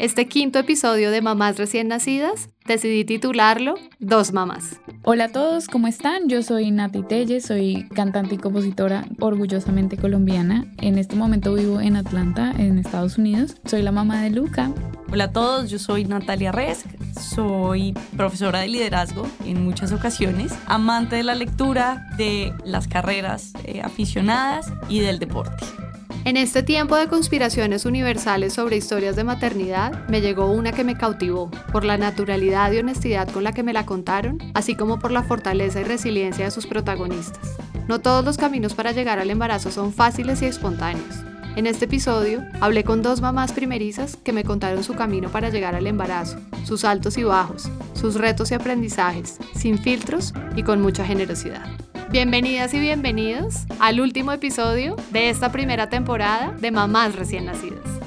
Este quinto episodio de Mamás recién nacidas decidí titularlo Dos Mamás. Hola a todos, ¿cómo están? Yo soy Nati Telles, soy cantante y compositora orgullosamente colombiana. En este momento vivo en Atlanta, en Estados Unidos. Soy la mamá de Luca. Hola a todos, yo soy Natalia Resk, soy profesora de liderazgo en muchas ocasiones, amante de la lectura, de las carreras eh, aficionadas y del deporte. En este tiempo de conspiraciones universales sobre historias de maternidad, me llegó una que me cautivó, por la naturalidad y honestidad con la que me la contaron, así como por la fortaleza y resiliencia de sus protagonistas. No todos los caminos para llegar al embarazo son fáciles y espontáneos. En este episodio hablé con dos mamás primerizas que me contaron su camino para llegar al embarazo, sus altos y bajos, sus retos y aprendizajes, sin filtros y con mucha generosidad. Bienvenidas y bienvenidos al último episodio de esta primera temporada de Mamás recién nacidas.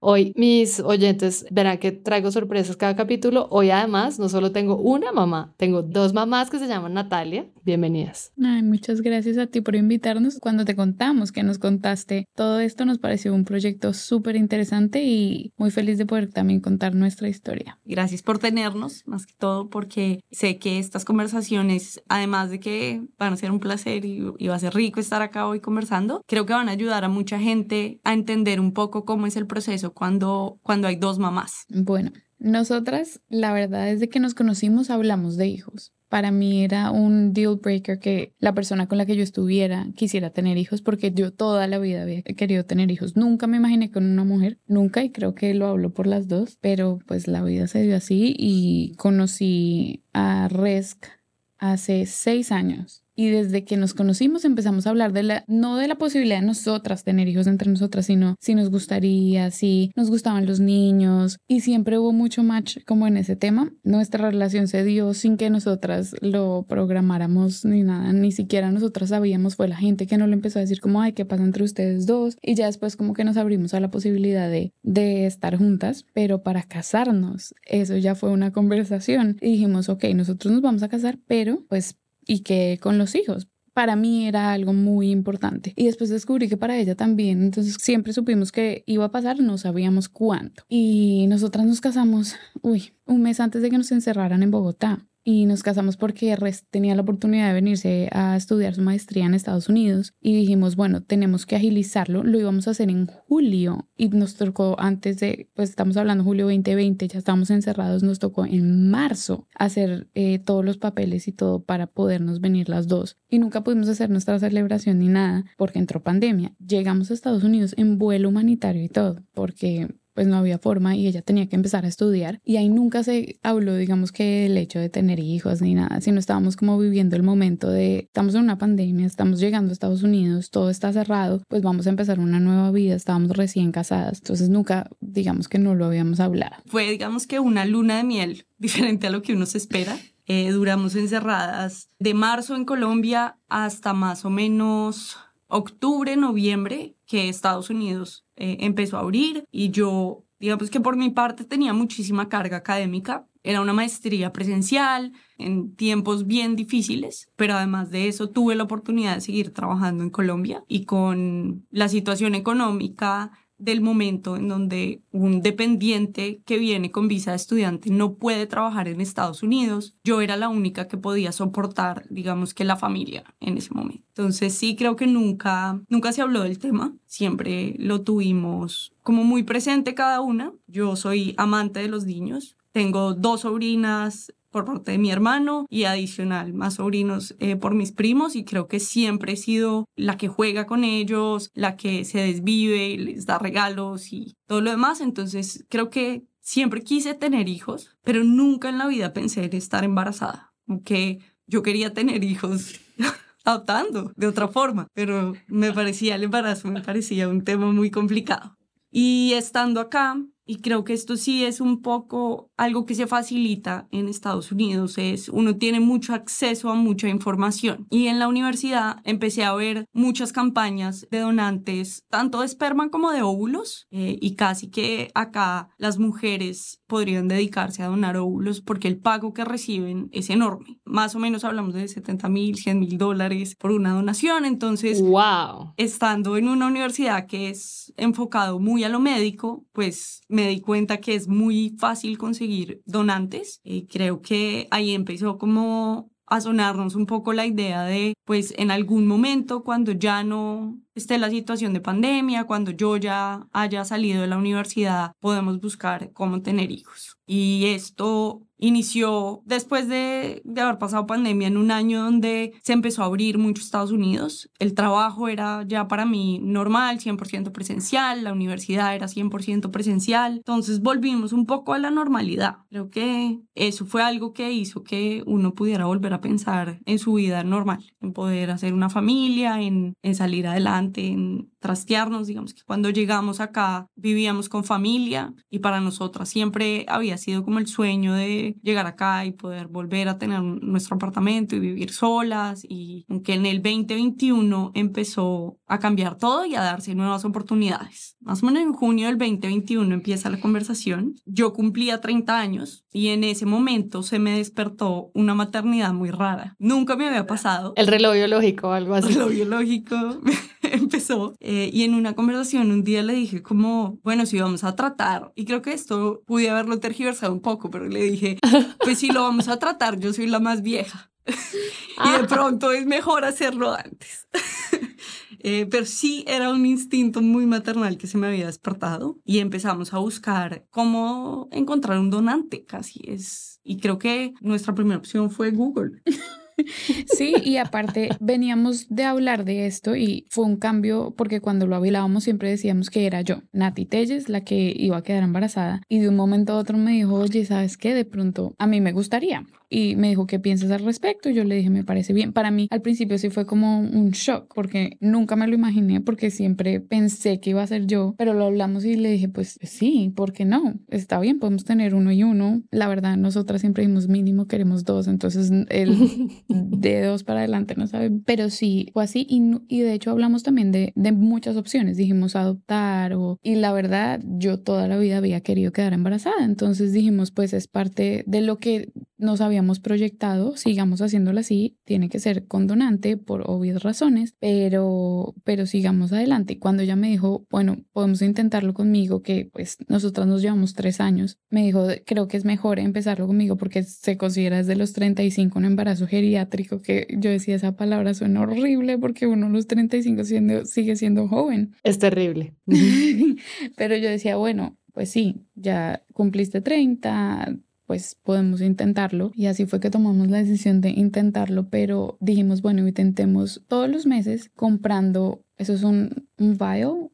Hoy mis oyentes verán que traigo sorpresas cada capítulo. Hoy además no solo tengo una mamá, tengo dos mamás que se llaman Natalia. Bienvenidas. Ay, muchas gracias a ti por invitarnos. Cuando te contamos que nos contaste todo esto, nos pareció un proyecto súper interesante y muy feliz de poder también contar nuestra historia. Gracias por tenernos, más que todo porque sé que estas conversaciones, además de que van a ser un placer y, y va a ser rico estar acá hoy conversando, creo que van a ayudar a mucha gente a entender un poco cómo es el proceso cuando, cuando hay dos mamás? Bueno, nosotras, la verdad es de que nos conocimos, hablamos de hijos. Para mí era un deal breaker que la persona con la que yo estuviera quisiera tener hijos porque yo toda la vida había querido tener hijos. Nunca me imaginé con una mujer, nunca, y creo que lo hablo por las dos, pero pues la vida se dio así y conocí a Resk hace seis años y desde que nos conocimos empezamos a hablar de la, no de la posibilidad de nosotras tener hijos entre nosotras, sino si nos gustaría, si nos gustaban los niños y siempre hubo mucho match como en ese tema. Nuestra relación se dio sin que nosotras lo programáramos ni nada, ni siquiera nosotras sabíamos, fue la gente que nos lo empezó a decir como, ay, ¿qué pasa entre ustedes dos? Y ya después como que nos abrimos a la posibilidad de, de estar juntas, pero para casarnos, eso ya fue una conversación y dijimos, ok, nosotros nos vamos a casar, pero pues y que con los hijos. Para mí era algo muy importante. Y después descubrí que para ella también. Entonces siempre supimos que iba a pasar, no sabíamos cuánto. Y nosotras nos casamos, uy, un mes antes de que nos encerraran en Bogotá y nos casamos porque tenía la oportunidad de venirse a estudiar su maestría en Estados Unidos y dijimos, bueno, tenemos que agilizarlo, lo íbamos a hacer en julio y nos tocó antes de, pues estamos hablando julio 2020, ya estábamos encerrados, nos tocó en marzo hacer eh, todos los papeles y todo para podernos venir las dos y nunca pudimos hacer nuestra celebración ni nada porque entró pandemia. Llegamos a Estados Unidos en vuelo humanitario y todo porque pues no había forma y ella tenía que empezar a estudiar y ahí nunca se habló, digamos que el hecho de tener hijos ni nada, sino estábamos como viviendo el momento de estamos en una pandemia, estamos llegando a Estados Unidos, todo está cerrado, pues vamos a empezar una nueva vida, estábamos recién casadas, entonces nunca, digamos que no lo habíamos hablado. Fue, digamos que una luna de miel diferente a lo que uno se espera. Eh, duramos encerradas de marzo en Colombia hasta más o menos octubre, noviembre, que Estados Unidos eh, empezó a abrir y yo, digamos que por mi parte tenía muchísima carga académica. Era una maestría presencial en tiempos bien difíciles, pero además de eso tuve la oportunidad de seguir trabajando en Colombia y con la situación económica del momento en donde un dependiente que viene con visa de estudiante no puede trabajar en Estados Unidos, yo era la única que podía soportar, digamos que la familia en ese momento. Entonces sí creo que nunca, nunca se habló del tema, siempre lo tuvimos como muy presente cada una. Yo soy amante de los niños, tengo dos sobrinas por parte de mi hermano y adicional más sobrinos eh, por mis primos y creo que siempre he sido la que juega con ellos, la que se desvive, les da regalos y todo lo demás. Entonces creo que siempre quise tener hijos, pero nunca en la vida pensé en estar embarazada, aunque yo quería tener hijos adoptando de otra forma, pero me parecía el embarazo, me parecía un tema muy complicado. Y estando acá, y creo que esto sí es un poco algo que se facilita en Estados Unidos, es uno tiene mucho acceso a mucha información. Y en la universidad empecé a ver muchas campañas de donantes, tanto de esperma como de óvulos, eh, y casi que acá las mujeres podrían dedicarse a donar óvulos porque el pago que reciben es enorme. Más o menos hablamos de 70 mil, 100 mil dólares por una donación. Entonces, wow. estando en una universidad que es enfocado muy a lo médico, pues me di cuenta que es muy fácil conseguir donantes. Y creo que ahí empezó como a sonarnos un poco la idea de, pues en algún momento cuando ya no esté la situación de pandemia, cuando yo ya haya salido de la universidad, podemos buscar cómo tener hijos. Y esto inició después de, de, haber pasado pandemia en un año donde se empezó a abrir mucho Estados Unidos. El trabajo era ya para mí normal, 100% presencial, la universidad era 100% presencial. Entonces volvimos un poco a la normalidad. Creo que eso fue algo que hizo que uno pudiera volver a pensar en su vida normal, en poder hacer una familia, en, en salir adelante, en trastearnos. Digamos que cuando llegamos acá vivíamos con familia y para nosotras siempre había sido como el sueño de llegar acá y poder volver a tener nuestro apartamento y vivir solas y aunque en el 2021 empezó a cambiar todo y a darse nuevas oportunidades. Más o menos en junio del 2021 empieza la conversación. Yo cumplía 30 años y en ese momento se me despertó una maternidad muy rara. Nunca me había pasado. El reloj biológico algo así. El reloj biológico empezó eh, y en una conversación un día le dije como, bueno, si vamos a tratar, y creo que esto pude haberlo tergiversado un poco, pero le dije, pues si lo vamos a tratar, yo soy la más vieja. y de ah. pronto es mejor hacerlo antes. Eh, pero sí era un instinto muy maternal que se me había despertado y empezamos a buscar cómo encontrar un donante, casi es. Y creo que nuestra primera opción fue Google. Sí, y aparte veníamos de hablar de esto y fue un cambio porque cuando lo hablábamos siempre decíamos que era yo, Nati Telles, la que iba a quedar embarazada. Y de un momento a otro me dijo, oye, ¿sabes qué? De pronto a mí me gustaría y me dijo, ¿qué piensas al respecto? Yo le dije, me parece bien. Para mí al principio sí fue como un shock porque nunca me lo imaginé porque siempre pensé que iba a ser yo, pero lo hablamos y le dije, pues sí, ¿por qué no? Está bien, podemos tener uno y uno. La verdad, nosotras siempre dijimos mínimo queremos dos, entonces el de dos para adelante no sabe, pero sí fue así y, y de hecho hablamos también de, de muchas opciones, dijimos adoptar o, y la verdad yo toda la vida había querido quedar embarazada, entonces dijimos pues es parte de lo que nos habíamos proyectado, sigamos haciéndolo así, tiene que ser con donante por obvias razones, pero, pero sigamos adelante. Y cuando ella me dijo, bueno, podemos intentarlo conmigo, que pues nosotras nos llevamos tres años, me dijo, creo que es mejor empezarlo conmigo porque se considera desde los 35 un embarazo geriátrico, que yo decía esa palabra suena horrible porque uno a los 35 siendo, sigue siendo joven. Es terrible. pero yo decía, bueno, pues sí, ya cumpliste 30, pues podemos intentarlo. Y así fue que tomamos la decisión de intentarlo, pero dijimos, bueno, intentemos todos los meses comprando eso es un,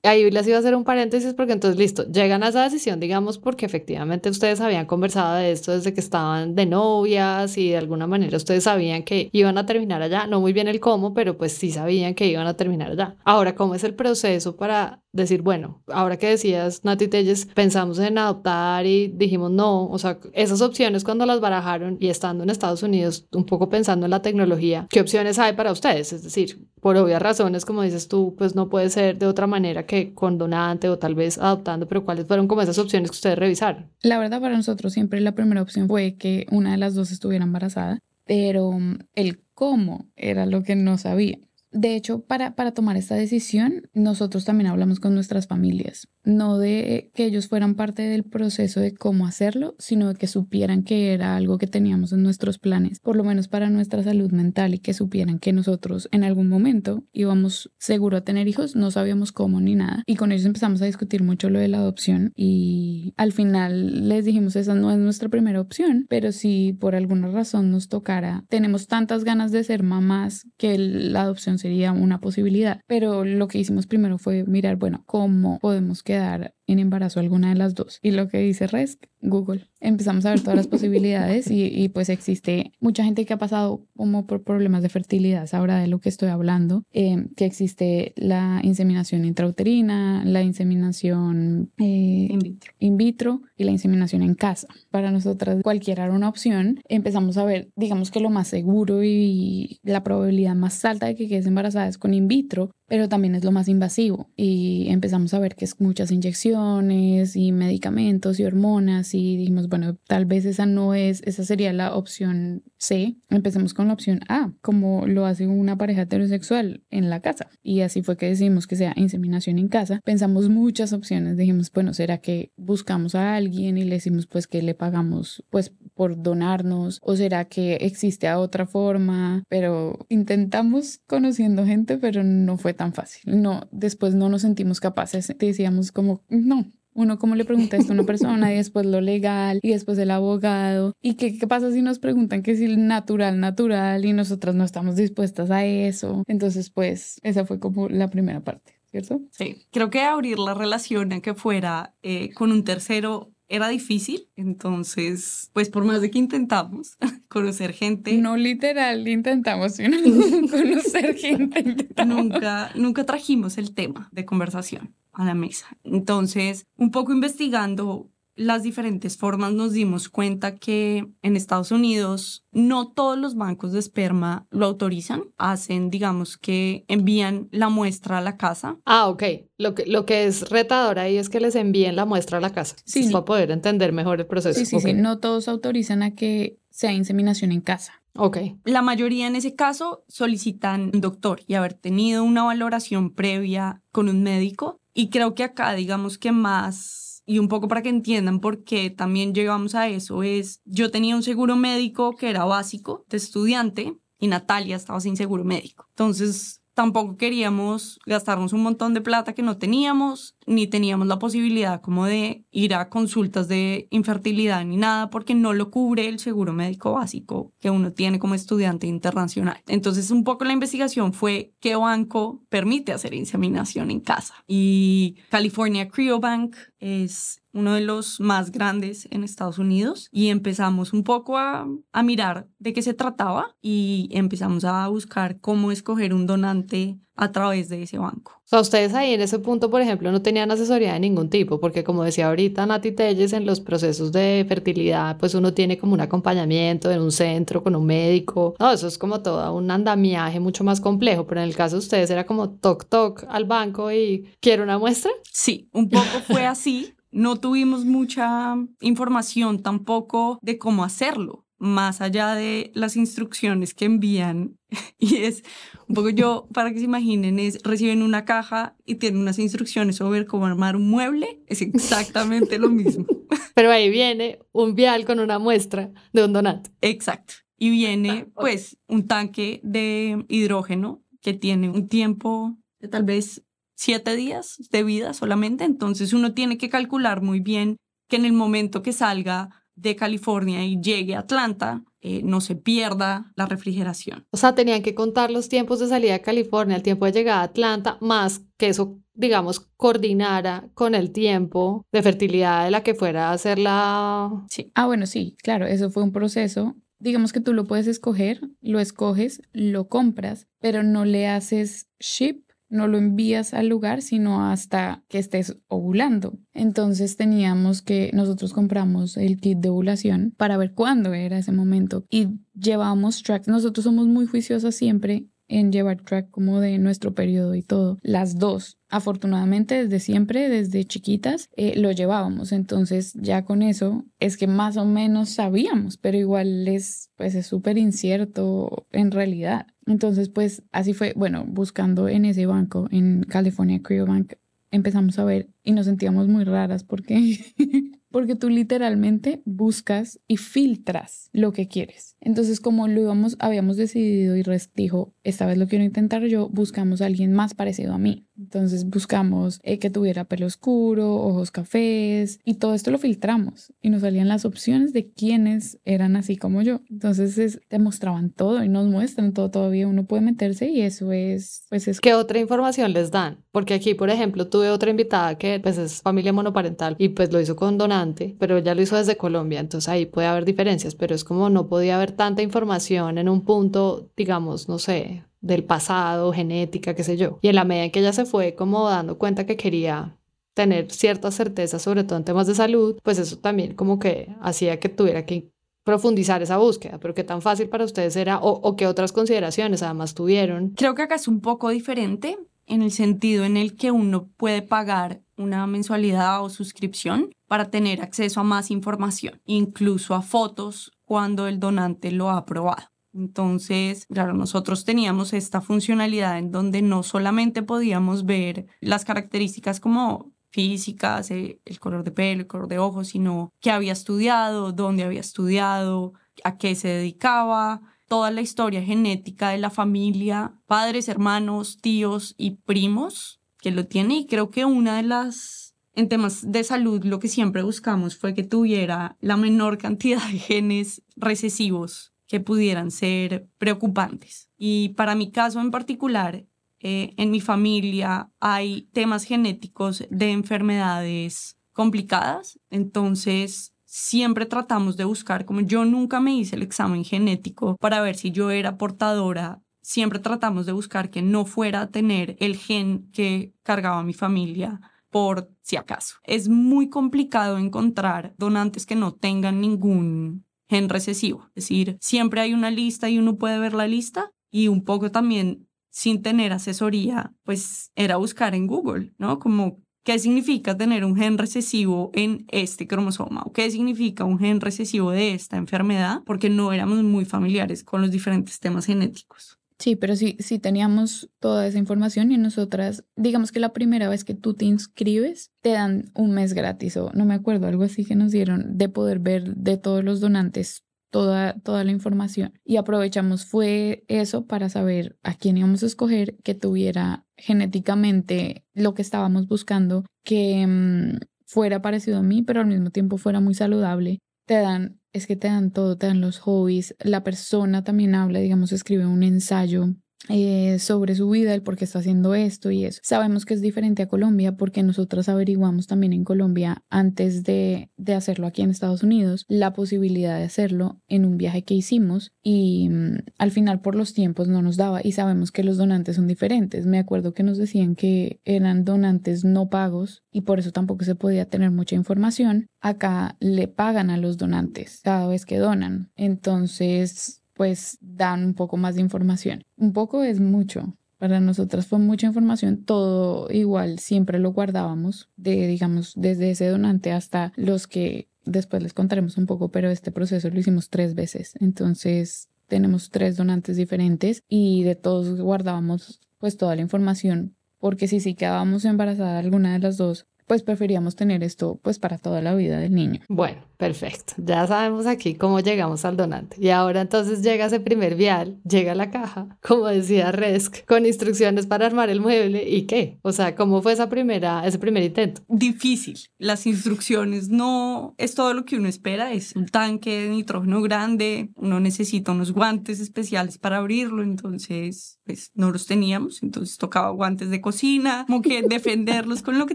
Ahí les iba a hacer un paréntesis porque entonces, listo, llegan a esa decisión, digamos, porque efectivamente ustedes habían conversado de esto desde que estaban de novias y de alguna manera ustedes sabían que iban a terminar allá, no muy bien el cómo, pero pues sí sabían que iban a terminar allá. Ahora, ¿cómo es el proceso para decir, bueno, ahora que decías, Nati Telles, pensamos en adoptar y dijimos no, o sea, esas opciones cuando las barajaron y estando en Estados Unidos, un poco pensando en la tecnología, ¿qué opciones hay para ustedes? Es decir, por obvias razones, como dices tú, pues no puede ser de otra manera que con donante o tal vez adoptando, pero ¿cuáles fueron como esas opciones que ustedes revisaron? La verdad para nosotros siempre la primera opción fue que una de las dos estuviera embarazada, pero mm, el cómo era lo que no sabía. De hecho, para, para tomar esta decisión, nosotros también hablamos con nuestras familias no de que ellos fueran parte del proceso de cómo hacerlo, sino de que supieran que era algo que teníamos en nuestros planes, por lo menos para nuestra salud mental y que supieran que nosotros en algún momento íbamos seguro a tener hijos, no sabíamos cómo ni nada. Y con ellos empezamos a discutir mucho lo de la adopción y al final les dijimos esa no es nuestra primera opción, pero si por alguna razón nos tocara, tenemos tantas ganas de ser mamás que la adopción sería una posibilidad. Pero lo que hicimos primero fue mirar, bueno, cómo podemos quedar en embarazo alguna de las dos. Y lo que dice RESC, Google. Empezamos a ver todas las posibilidades y, y, pues existe mucha gente que ha pasado como por problemas de fertilidad, ahora de lo que estoy hablando, eh, que existe la inseminación intrauterina, la inseminación eh, In vitro. in vitro y la inseminación en casa. Para nosotras cualquiera era una opción. Empezamos a ver, digamos que lo más seguro y la probabilidad más alta de que quedes embarazada es con in vitro, pero también es lo más invasivo y empezamos a ver que es muchas inyecciones y medicamentos y hormonas y dijimos, bueno, tal vez esa no es, esa sería la opción C. Empecemos con la opción A, como lo hace una pareja heterosexual en la casa. Y así fue que decidimos que sea inseminación en casa. Pensamos muchas opciones, dijimos, bueno, ¿será que buscamos a alguien y le decimos pues que le pagamos pues por donarnos o será que existe otra forma? Pero intentamos conociendo gente, pero no fue tan fácil. No, después no nos sentimos capaces. Decíamos como, no, uno como le pregunta esto a una persona y después lo legal y después el abogado. ¿Y qué, qué pasa si nos preguntan que si natural, natural y nosotras no estamos dispuestas a eso? Entonces, pues esa fue como la primera parte, ¿cierto? Sí, creo que abrir la relación a que fuera eh, con un tercero era difícil, entonces, pues por más de que intentamos conocer gente, No literal intentamos sino conocer gente. intentamos. nunca, nunca trajimos el tema de conversación a la mesa. Entonces, un poco investigando las diferentes formas, nos dimos cuenta que en Estados Unidos no todos los bancos de esperma lo autorizan. Hacen, digamos, que envían la muestra a la casa. Ah, ok. Lo que, lo que es retador ahí es que les envíen la muestra a la casa. Sí. Para poder entender mejor el proceso. Sí, sí, sí. No todos autorizan a que sea inseminación en casa. Ok. La mayoría en ese caso solicitan un doctor y haber tenido una valoración previa con un médico. Y creo que acá, digamos que más, y un poco para que entiendan por qué también llegamos a eso, es yo tenía un seguro médico que era básico de estudiante y Natalia estaba sin seguro médico. Entonces tampoco queríamos gastarnos un montón de plata que no teníamos, ni teníamos la posibilidad como de ir a consultas de infertilidad ni nada, porque no lo cubre el seguro médico básico que uno tiene como estudiante internacional. Entonces, un poco la investigación fue qué banco permite hacer inseminación en casa. Y California Cryobank es uno de los más grandes en Estados Unidos y empezamos un poco a, a mirar de qué se trataba y empezamos a buscar cómo escoger un donante a través de ese banco. O sea, ustedes ahí en ese punto, por ejemplo, no tenían asesoría de ningún tipo, porque como decía ahorita Nati Telles, en los procesos de fertilidad, pues uno tiene como un acompañamiento en un centro con un médico. No, eso es como todo un andamiaje mucho más complejo, pero en el caso de ustedes era como toc toc al banco y quiero una muestra. Sí, un poco fue así. No tuvimos mucha información tampoco de cómo hacerlo, más allá de las instrucciones que envían. Y es un poco yo, para que se imaginen, es reciben una caja y tienen unas instrucciones sobre cómo armar un mueble. Es exactamente lo mismo. Pero ahí viene un vial con una muestra de un donante. Exacto. Y viene pues un tanque de hidrógeno que tiene un tiempo de tal vez siete días de vida solamente. Entonces uno tiene que calcular muy bien que en el momento que salga de California y llegue a Atlanta, eh, no se pierda la refrigeración. O sea, tenían que contar los tiempos de salida a California, el tiempo de llegada a Atlanta, más que eso, digamos, coordinara con el tiempo de fertilidad de la que fuera a hacer la... Sí. Ah, bueno, sí, claro, eso fue un proceso. Digamos que tú lo puedes escoger, lo escoges, lo compras, pero no le haces ship, no lo envías al lugar, sino hasta que estés ovulando. Entonces teníamos que, nosotros compramos el kit de ovulación para ver cuándo era ese momento y llevamos tracks. Nosotros somos muy juiciosas siempre en llevar track como de nuestro periodo y todo. Las dos, afortunadamente desde siempre, desde chiquitas, eh, lo llevábamos. Entonces ya con eso es que más o menos sabíamos, pero igual es pues es súper incierto en realidad. Entonces pues así fue, bueno, buscando en ese banco, en California Cryobank, empezamos a ver y nos sentíamos muy raras porque porque tú literalmente buscas y filtras lo que quieres. Entonces, como lo íbamos, habíamos decidido y dijo, esta vez lo quiero intentar yo, buscamos a alguien más parecido a mí. Entonces buscamos eh, que tuviera pelo oscuro, ojos cafés y todo esto lo filtramos y nos salían las opciones de quienes eran así como yo. Entonces es, te mostraban todo y nos muestran todo todavía. Uno puede meterse y eso es, pues es... ¿Qué otra información les dan? Porque aquí, por ejemplo, tuve otra invitada que pues es familia monoparental y pues lo hizo con donante, pero ella lo hizo desde Colombia, entonces ahí puede haber diferencias, pero es como no podía haber tanta información en un punto, digamos, no sé, del pasado, genética, qué sé yo. Y en la medida en que ella se fue como dando cuenta que quería tener cierta certeza, sobre todo en temas de salud, pues eso también como que hacía que tuviera que profundizar esa búsqueda, pero qué tan fácil para ustedes era o, o qué otras consideraciones además tuvieron. Creo que acá es un poco diferente en el sentido en el que uno puede pagar una mensualidad o suscripción para tener acceso a más información, incluso a fotos cuando el donante lo ha aprobado. Entonces, claro, nosotros teníamos esta funcionalidad en donde no solamente podíamos ver las características como físicas, eh, el color de pelo, el color de ojos, sino qué había estudiado, dónde había estudiado, a qué se dedicaba, toda la historia genética de la familia, padres, hermanos, tíos y primos que lo tiene. Y creo que una de las, en temas de salud, lo que siempre buscamos fue que tuviera la menor cantidad de genes recesivos que pudieran ser preocupantes. Y para mi caso en particular, eh, en mi familia hay temas genéticos de enfermedades complicadas, entonces siempre tratamos de buscar, como yo nunca me hice el examen genético para ver si yo era portadora, siempre tratamos de buscar que no fuera a tener el gen que cargaba mi familia por si acaso. Es muy complicado encontrar donantes que no tengan ningún gen recesivo. Es decir, siempre hay una lista y uno puede ver la lista y un poco también sin tener asesoría, pues era buscar en Google, ¿no? Como qué significa tener un gen recesivo en este cromosoma o qué significa un gen recesivo de esta enfermedad, porque no éramos muy familiares con los diferentes temas genéticos. Sí, pero sí, sí teníamos toda esa información y nosotras, digamos que la primera vez que tú te inscribes, te dan un mes gratis o no me acuerdo, algo así que nos dieron de poder ver de todos los donantes toda, toda la información. Y aprovechamos fue eso para saber a quién íbamos a escoger que tuviera genéticamente lo que estábamos buscando, que mm, fuera parecido a mí, pero al mismo tiempo fuera muy saludable. Te dan es que te dan todo, te dan los hobbies, la persona también habla, digamos, escribe un ensayo eh, sobre su vida, el por qué está haciendo esto y eso. Sabemos que es diferente a Colombia porque nosotros averiguamos también en Colombia antes de, de hacerlo aquí en Estados Unidos la posibilidad de hacerlo en un viaje que hicimos y mm, al final por los tiempos no nos daba y sabemos que los donantes son diferentes. Me acuerdo que nos decían que eran donantes no pagos y por eso tampoco se podía tener mucha información. Acá le pagan a los donantes cada vez que donan. Entonces pues dan un poco más de información. Un poco es mucho. Para nosotras fue mucha información, todo igual, siempre lo guardábamos, de, digamos, desde ese donante hasta los que después les contaremos un poco, pero este proceso lo hicimos tres veces. Entonces tenemos tres donantes diferentes y de todos guardábamos pues toda la información, porque si sí quedábamos embarazada alguna de las dos, pues preferíamos tener esto pues para toda la vida del niño. Bueno, perfecto. Ya sabemos aquí cómo llegamos al donante. Y ahora entonces llega ese primer vial, llega la caja, como decía Resk, con instrucciones para armar el mueble y qué. O sea, ¿cómo fue esa primera, ese primer intento? Difícil. Las instrucciones no es todo lo que uno espera. Es un tanque de nitrógeno grande. Uno necesita unos guantes especiales para abrirlo. Entonces, pues no los teníamos. Entonces tocaba guantes de cocina, como que defenderlos con lo que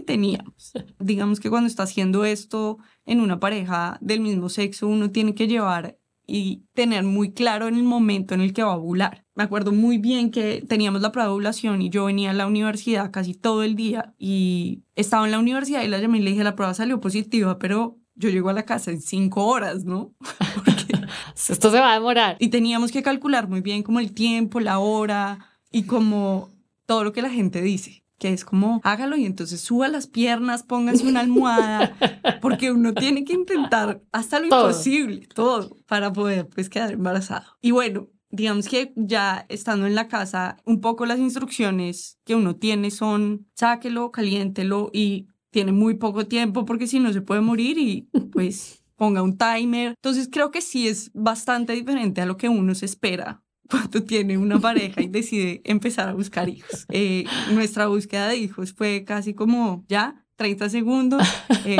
teníamos. Digamos que cuando está haciendo esto en una pareja del mismo sexo, uno tiene que llevar y tener muy claro en el momento en el que va a ovular. Me acuerdo muy bien que teníamos la prueba de ovulación y yo venía a la universidad casi todo el día y estaba en la universidad y la llamé y le dije la prueba salió positiva, pero yo llego a la casa en cinco horas, ¿no? Esto se va a demorar. Y teníamos que calcular muy bien como el tiempo, la hora y como todo lo que la gente dice que es como hágalo y entonces suba las piernas, póngase una almohada, porque uno tiene que intentar hasta lo imposible, todo, para poder pues quedar embarazado. Y bueno, digamos que ya estando en la casa, un poco las instrucciones que uno tiene son sáquelo, caliéntelo y tiene muy poco tiempo porque si no se puede morir y pues ponga un timer. Entonces creo que sí es bastante diferente a lo que uno se espera cuando tiene una pareja y decide empezar a buscar hijos. Eh, nuestra búsqueda de hijos fue casi como, ya, 30 segundos, eh,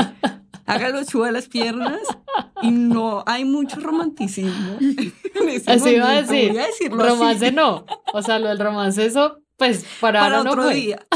hágalo, suba las piernas y no hay mucho romanticismo. así iba a decir, romance no, o sea, lo del romance eso, pues para, para otro día.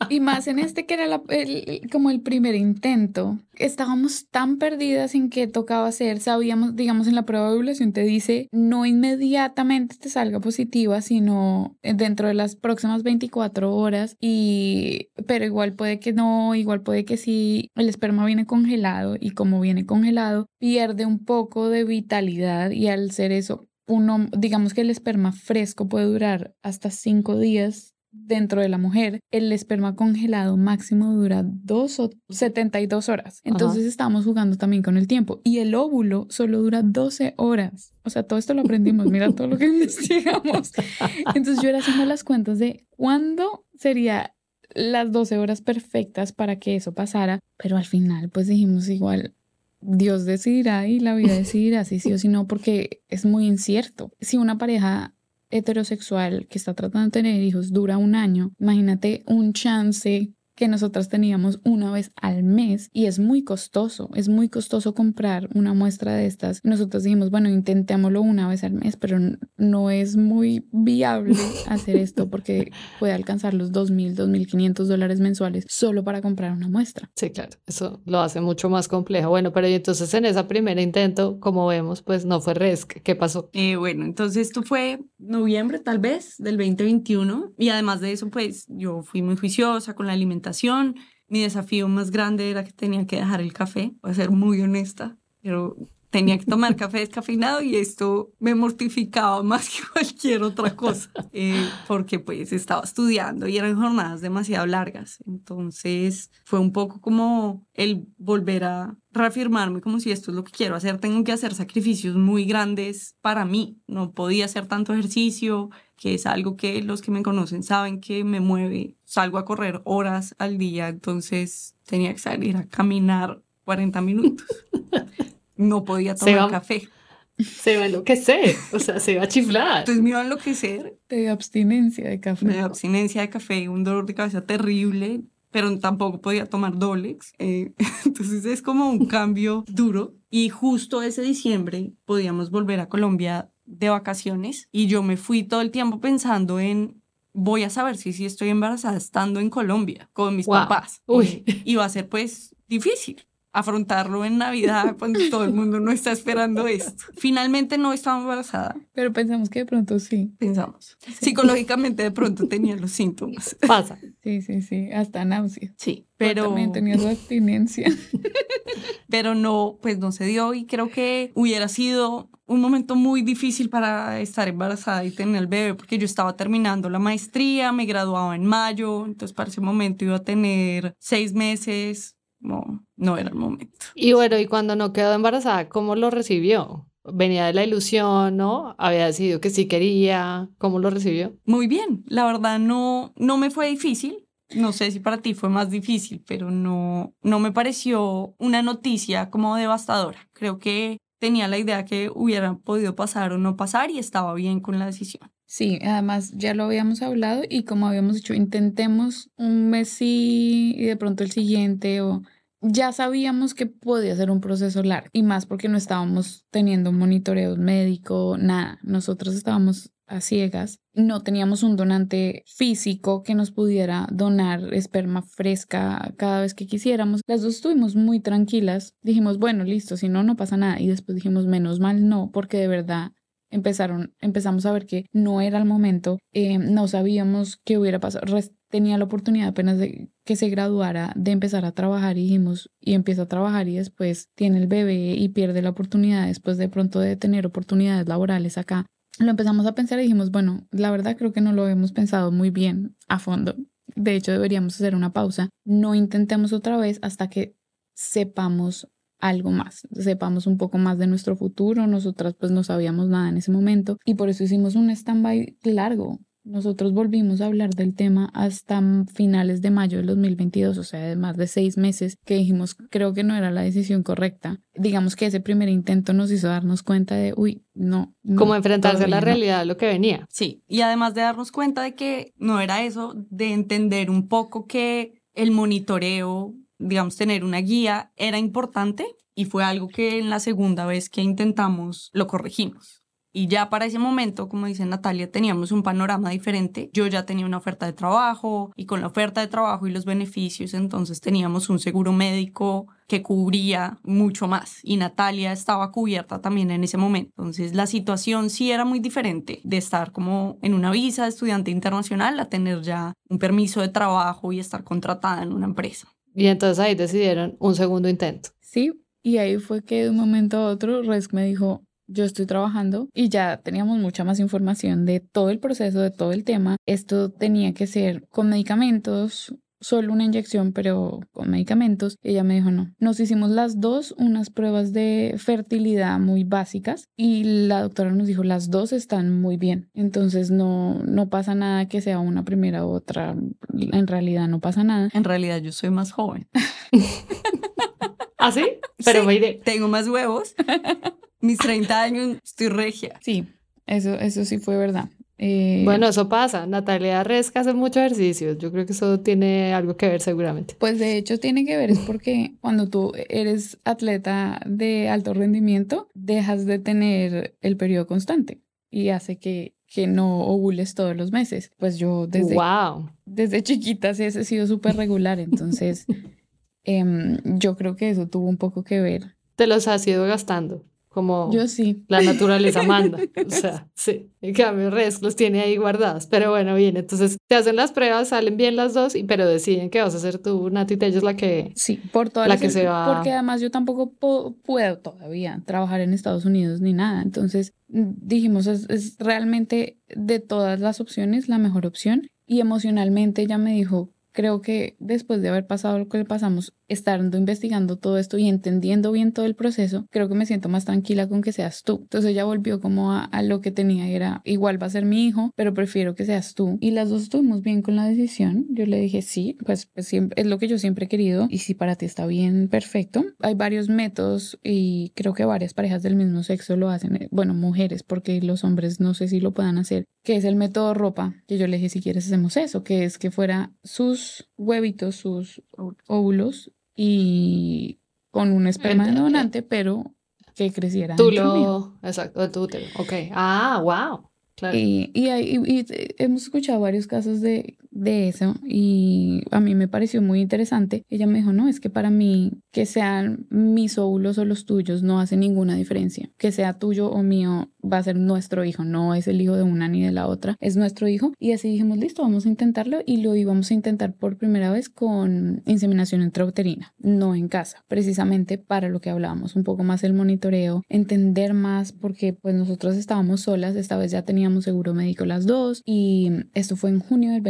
Y más en este que era el, como el primer intento. Estábamos tan perdidas en qué tocaba hacer. Sabíamos, digamos, en la prueba de ovulación te dice no inmediatamente te salga positiva, sino dentro de las próximas 24 horas. Y, pero igual puede que no, igual puede que sí. El esperma viene congelado y como viene congelado, pierde un poco de vitalidad y al ser eso uno, digamos que el esperma fresco puede durar hasta cinco días dentro de la mujer, el esperma congelado máximo dura dos o 72 horas. Entonces estamos jugando también con el tiempo. Y el óvulo solo dura 12 horas. O sea, todo esto lo aprendimos. Mira todo lo que investigamos. Entonces yo era haciendo las cuentas de cuándo sería las 12 horas perfectas para que eso pasara. Pero al final, pues dijimos igual, Dios decidirá y la vida decidirá si sí o si no, porque es muy incierto. Si una pareja heterosexual que está tratando de tener hijos dura un año, imagínate un chance que nosotras teníamos una vez al mes y es muy costoso, es muy costoso comprar una muestra de estas. Nosotros dijimos, bueno, intentémoslo una vez al mes, pero no es muy viable hacer esto porque puede alcanzar los 2.000, 2.500 dólares mensuales solo para comprar una muestra. Sí, claro, eso lo hace mucho más complejo. Bueno, pero entonces en ese primer intento, como vemos, pues no fue RESC. ¿Qué pasó? Eh, bueno, entonces esto fue noviembre tal vez del 2021 y además de eso, pues yo fui muy juiciosa con la alimentación mi desafío más grande era que tenía que dejar el café, voy ser muy honesta, pero tenía que tomar café descafeinado y esto me mortificaba más que cualquier otra cosa, eh, porque pues estaba estudiando y eran jornadas demasiado largas. Entonces fue un poco como el volver a reafirmarme como si esto es lo que quiero hacer, tengo que hacer sacrificios muy grandes para mí, no podía hacer tanto ejercicio, que es algo que los que me conocen saben que me mueve, salgo a correr horas al día, entonces tenía que salir a caminar 40 minutos. no podía tomar café. Se va a enloquecer, o sea, se va a chiflar. Entonces me iba a enloquecer. De abstinencia de café. De abstinencia de café, un dolor de cabeza terrible, pero tampoco podía tomar Dolex. Eh, entonces es como un cambio duro. Y justo ese diciembre podíamos volver a Colombia de vacaciones y yo me fui todo el tiempo pensando en voy a saber si, si estoy embarazada estando en Colombia con mis papás. Uy. Y va a ser pues difícil afrontarlo en Navidad cuando todo el mundo no está esperando esto. Finalmente no estaba embarazada. Pero pensamos que de pronto sí. Pensamos. Psicológicamente de pronto tenía los síntomas. Pasa. Sí, sí, sí. Hasta náusea. Sí, pero... también tenía su abstinencia. pero no, pues no se dio y creo que hubiera sido un momento muy difícil para estar embarazada y tener el bebé, porque yo estaba terminando la maestría, me graduaba en mayo, entonces para ese momento iba a tener seis meses, no, no era el momento. Y bueno, y cuando no quedó embarazada, ¿cómo lo recibió? Venía de la ilusión, ¿no? Había decidido que sí quería. ¿Cómo lo recibió? Muy bien. La verdad no, no me fue difícil. No sé si para ti fue más difícil, pero no, no me pareció una noticia como devastadora. Creo que tenía la idea que hubiera podido pasar o no pasar y estaba bien con la decisión. Sí, además ya lo habíamos hablado y como habíamos dicho, intentemos un mes y de pronto el siguiente o ya sabíamos que podía ser un proceso largo y más porque no estábamos teniendo monitoreo médico, nada, nosotros estábamos a ciegas, no teníamos un donante físico que nos pudiera donar esperma fresca cada vez que quisiéramos. Las dos estuvimos muy tranquilas, dijimos, bueno, listo, si no, no pasa nada y después dijimos, menos mal no, porque de verdad empezaron, empezamos a ver que no era el momento, eh, no sabíamos qué hubiera pasado. tenía la oportunidad apenas de que se graduara de empezar a trabajar y dijimos, y empieza a trabajar y después tiene el bebé y pierde la oportunidad después de pronto de tener oportunidades laborales acá. Lo empezamos a pensar y dijimos, bueno, la verdad creo que no lo hemos pensado muy bien a fondo. De hecho, deberíamos hacer una pausa. No intentemos otra vez hasta que sepamos algo más, sepamos un poco más de nuestro futuro. Nosotras pues no sabíamos nada en ese momento y por eso hicimos un stand-by largo, Nosotros volvimos a hablar del tema hasta finales de mayo del 2022, o sea, de más de seis meses, que dijimos, creo que no era la decisión correcta. Digamos que ese primer intento nos hizo darnos cuenta de, uy, no. Como enfrentarse a la realidad de lo que venía. Sí, y además de darnos cuenta de que no era eso, de entender un poco que el monitoreo, digamos, tener una guía era importante y fue algo que en la segunda vez que intentamos lo corregimos. Y ya para ese momento, como dice Natalia, teníamos un panorama diferente. Yo ya tenía una oferta de trabajo y con la oferta de trabajo y los beneficios, entonces teníamos un seguro médico que cubría mucho más y Natalia estaba cubierta también en ese momento. Entonces la situación sí era muy diferente de estar como en una visa de estudiante internacional a tener ya un permiso de trabajo y estar contratada en una empresa. Y entonces ahí decidieron un segundo intento. Sí, y ahí fue que de un momento a otro Resk me dijo, yo estoy trabajando y ya teníamos mucha más información de todo el proceso, de todo el tema. Esto tenía que ser con medicamentos, solo una inyección, pero con medicamentos. Ella me dijo no. Nos hicimos las dos unas pruebas de fertilidad muy básicas y la doctora nos dijo las dos están muy bien. Entonces no, no pasa nada que sea una primera u otra. En realidad no pasa nada. En realidad yo soy más joven. ¿Ah, sí? Pero sí, tengo más huevos. mis 30 años estoy regia. Sí, eso, eso sí fue verdad. Eh, bueno, eso pasa. Natalia Resca hace mucho ejercicio. Yo creo que eso tiene algo que ver seguramente. Pues de hecho tiene que ver es porque cuando tú eres atleta de alto rendimiento, dejas de tener el periodo constante y hace que, que no ovules todos los meses. Pues yo desde, wow. desde chiquita sí he sido súper regular, entonces em, yo creo que eso tuvo un poco que ver. Te los has ido gastando como Yo sí. la naturaleza manda. O sea, sí. En cambio, Res los tiene ahí guardados. Pero bueno, bien, entonces te hacen las pruebas, salen bien las dos, y, pero deciden que vas a ser tú, Nati ella es la que. Sí, por toda la que se va. Porque además yo tampoco puedo todavía trabajar en Estados Unidos ni nada. Entonces dijimos, es, es realmente de todas las opciones la mejor opción. Y emocionalmente ella me dijo, creo que después de haber pasado lo que le pasamos, estando investigando todo esto y entendiendo bien todo el proceso, creo que me siento más tranquila con que seas tú. Entonces ella volvió como a, lo que tenía, era igual va a ser mi hijo, pero prefiero que seas tú. Y las dos estuvimos bien con la decisión. Yo le dije, sí, pues, pues siempre, es lo que yo siempre he querido y si para ti está bien, perfecto. Hay varios métodos y creo que varias parejas del mismo sexo lo hacen, eh, bueno, mujeres, porque los hombres no sé si lo puedan hacer, que es el método ropa, que yo le dije, si quieres hacemos eso, que es que fuera sus huevitos, sus óvulos y con un esperma donante, pero que creciera. Tú lo, exacto, tú te, ok. Ah, wow. Claro. Y, y, y, hemos escuchado varios casos de de eso y a mí me pareció muy interesante. Ella me dijo, no, es que para mí que sean mis óvulos o los tuyos no hace ninguna diferencia. Que sea tuyo o mío va a ser nuestro hijo, no es el hijo de una ni de la otra, es nuestro hijo. Y así dijimos, listo, vamos a intentarlo y lo íbamos a intentar por primera vez con inseminación intrauterina, no en casa, precisamente para lo que hablábamos, un poco más el monitoreo, entender más porque pues nosotros estábamos solas, esta vez ya teníamos seguro médico las dos y esto fue en junio del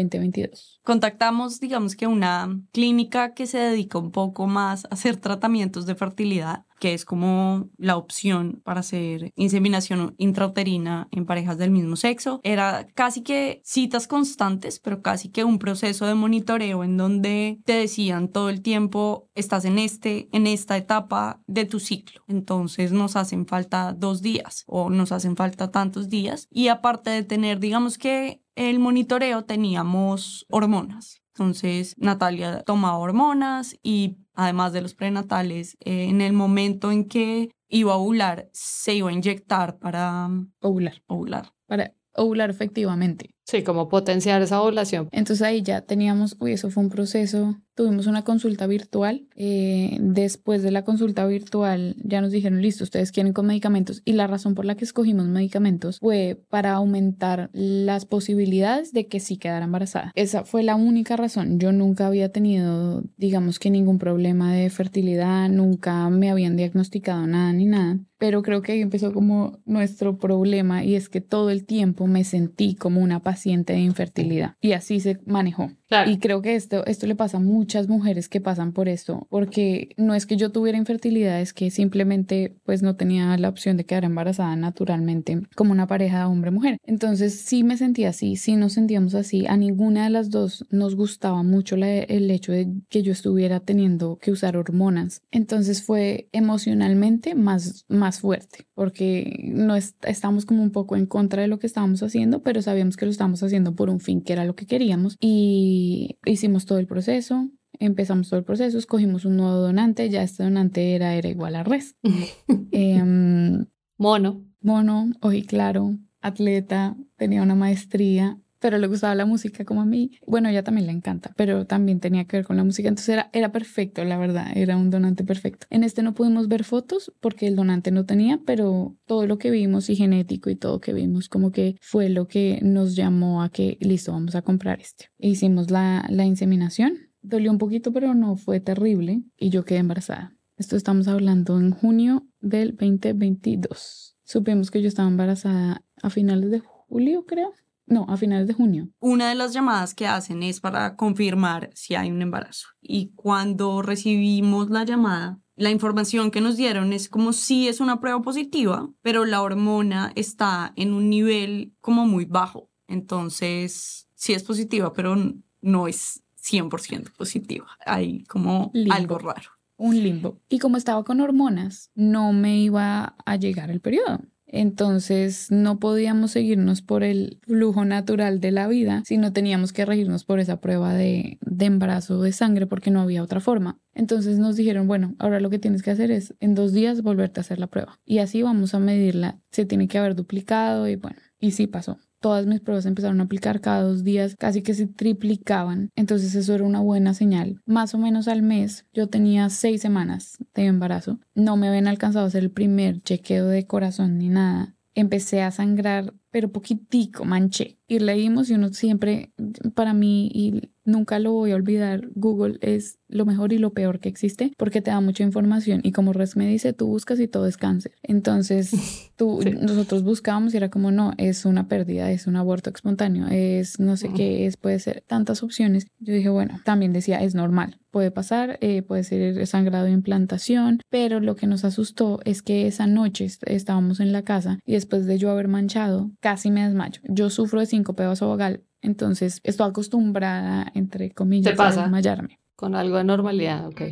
2020 Contactamos, digamos que una clínica que se dedica un poco más a hacer tratamientos de fertilidad que es como la opción para hacer inseminación intrauterina en parejas del mismo sexo. Era casi que citas constantes, pero casi que un proceso de monitoreo en donde te decían todo el tiempo, estás en este, en esta etapa de tu ciclo. Entonces nos hacen falta dos días o nos hacen falta tantos días. Y aparte de tener, digamos que el monitoreo teníamos hormonas. Entonces Natalia tomaba hormonas y además de los prenatales, eh, en el momento en que iba a ovular, se iba a inyectar para ovular. ovular. Para ovular efectivamente. Sí, como potenciar esa ovulación. Entonces ahí ya teníamos, uy, eso fue un proceso. Tuvimos una consulta virtual. Eh, después de la consulta virtual ya nos dijeron, listo, ustedes quieren con medicamentos. Y la razón por la que escogimos medicamentos fue para aumentar las posibilidades de que sí quedara embarazada. Esa fue la única razón. Yo nunca había tenido, digamos que ningún problema de fertilidad, nunca me habían diagnosticado nada ni nada. Pero creo que ahí empezó como nuestro problema y es que todo el tiempo me sentí como una paciente de infertilidad y así se manejó. Y creo que esto, esto le pasa a muchas mujeres que pasan por esto, porque no es que yo tuviera infertilidad, es que simplemente pues no tenía la opción de quedar embarazada naturalmente como una pareja hombre-mujer. Entonces sí me sentía así, sí nos sentíamos así. A ninguna de las dos nos gustaba mucho el hecho de que yo estuviera teniendo que usar hormonas. Entonces fue emocionalmente más, más fuerte, porque no estamos como un poco en contra de lo que estábamos haciendo, pero sabíamos que lo estábamos haciendo por un fin que era lo que queríamos. Y hicimos todo el proceso, empezamos todo el proceso, escogimos un nuevo donante, ya este donante era, era igual a res. Em, mono. Mono, ojí claro, atleta, tenía una maestría, pero le gustaba la música como a mí. Bueno, ella también le encanta, pero también tenía que ver con la música. Entonces era, era perfecto, la verdad, era un donante perfecto. En este no pudimos ver fotos porque el donante no tenía, pero todo lo que vimos y genético y todo que vimos como que fue lo que nos llamó a que, listo, vamos a comprar este. Hicimos la, la inseminación. Dolió un poquito, pero no fue terrible y yo quedé embarazada. Esto estamos hablando en junio del 2022. Supimos que yo estaba embarazada a finales de julio, creo. No, a finales de junio. Una de las llamadas que hacen es para confirmar si hay un embarazo. Y cuando recibimos la llamada, la información que nos dieron es como si es una prueba positiva, pero la hormona está en un nivel como muy bajo. Entonces, sí es positiva, pero no es 100% positiva. Hay como algo raro. Un limbo. Y como estaba con hormonas, no me iba a llegar el periodo. Entonces no podíamos seguirnos por el flujo natural de la vida, sino teníamos que regirnos por esa prueba de, de, embarazo de sangre porque no había otra forma. Entonces nos dijeron, bueno, ahora lo que tienes que hacer es en dos días volverte a hacer la prueba. Y así vamos a medirla. Se tiene que haber duplicado y bueno, y sí pasó todas mis pruebas empezaron a aplicar cada dos días, casi que se triplicaban. Entonces eso era una buena señal. Más o menos al mes yo tenía seis semanas de embarazo. No me habían alcanzado a hacer el primer chequeo de corazón ni nada. Empecé a sangrar, pero poquitico, manché. Y leímos y uno siempre, para mí, y nunca lo voy a olvidar, Google es lo mejor y lo peor que existe porque te da mucha información y como Res me dice, tú buscas y todo es cáncer. Entonces, tú, nosotros buscábamos y era como, no, es una pérdida, es un aborto espontáneo, es no sé qué, es, puede ser tantas opciones. Yo dije, bueno, también decía, es normal, puede pasar, eh, puede ser sangrado de implantación, pero lo que nos asustó es que esa noche estábamos en la casa y después de yo haber manchado, casi me desmayo. Yo sufro de síncope vasovagal, entonces estoy acostumbrada, entre comillas, a desmayarme. Con algo de normalidad, ok.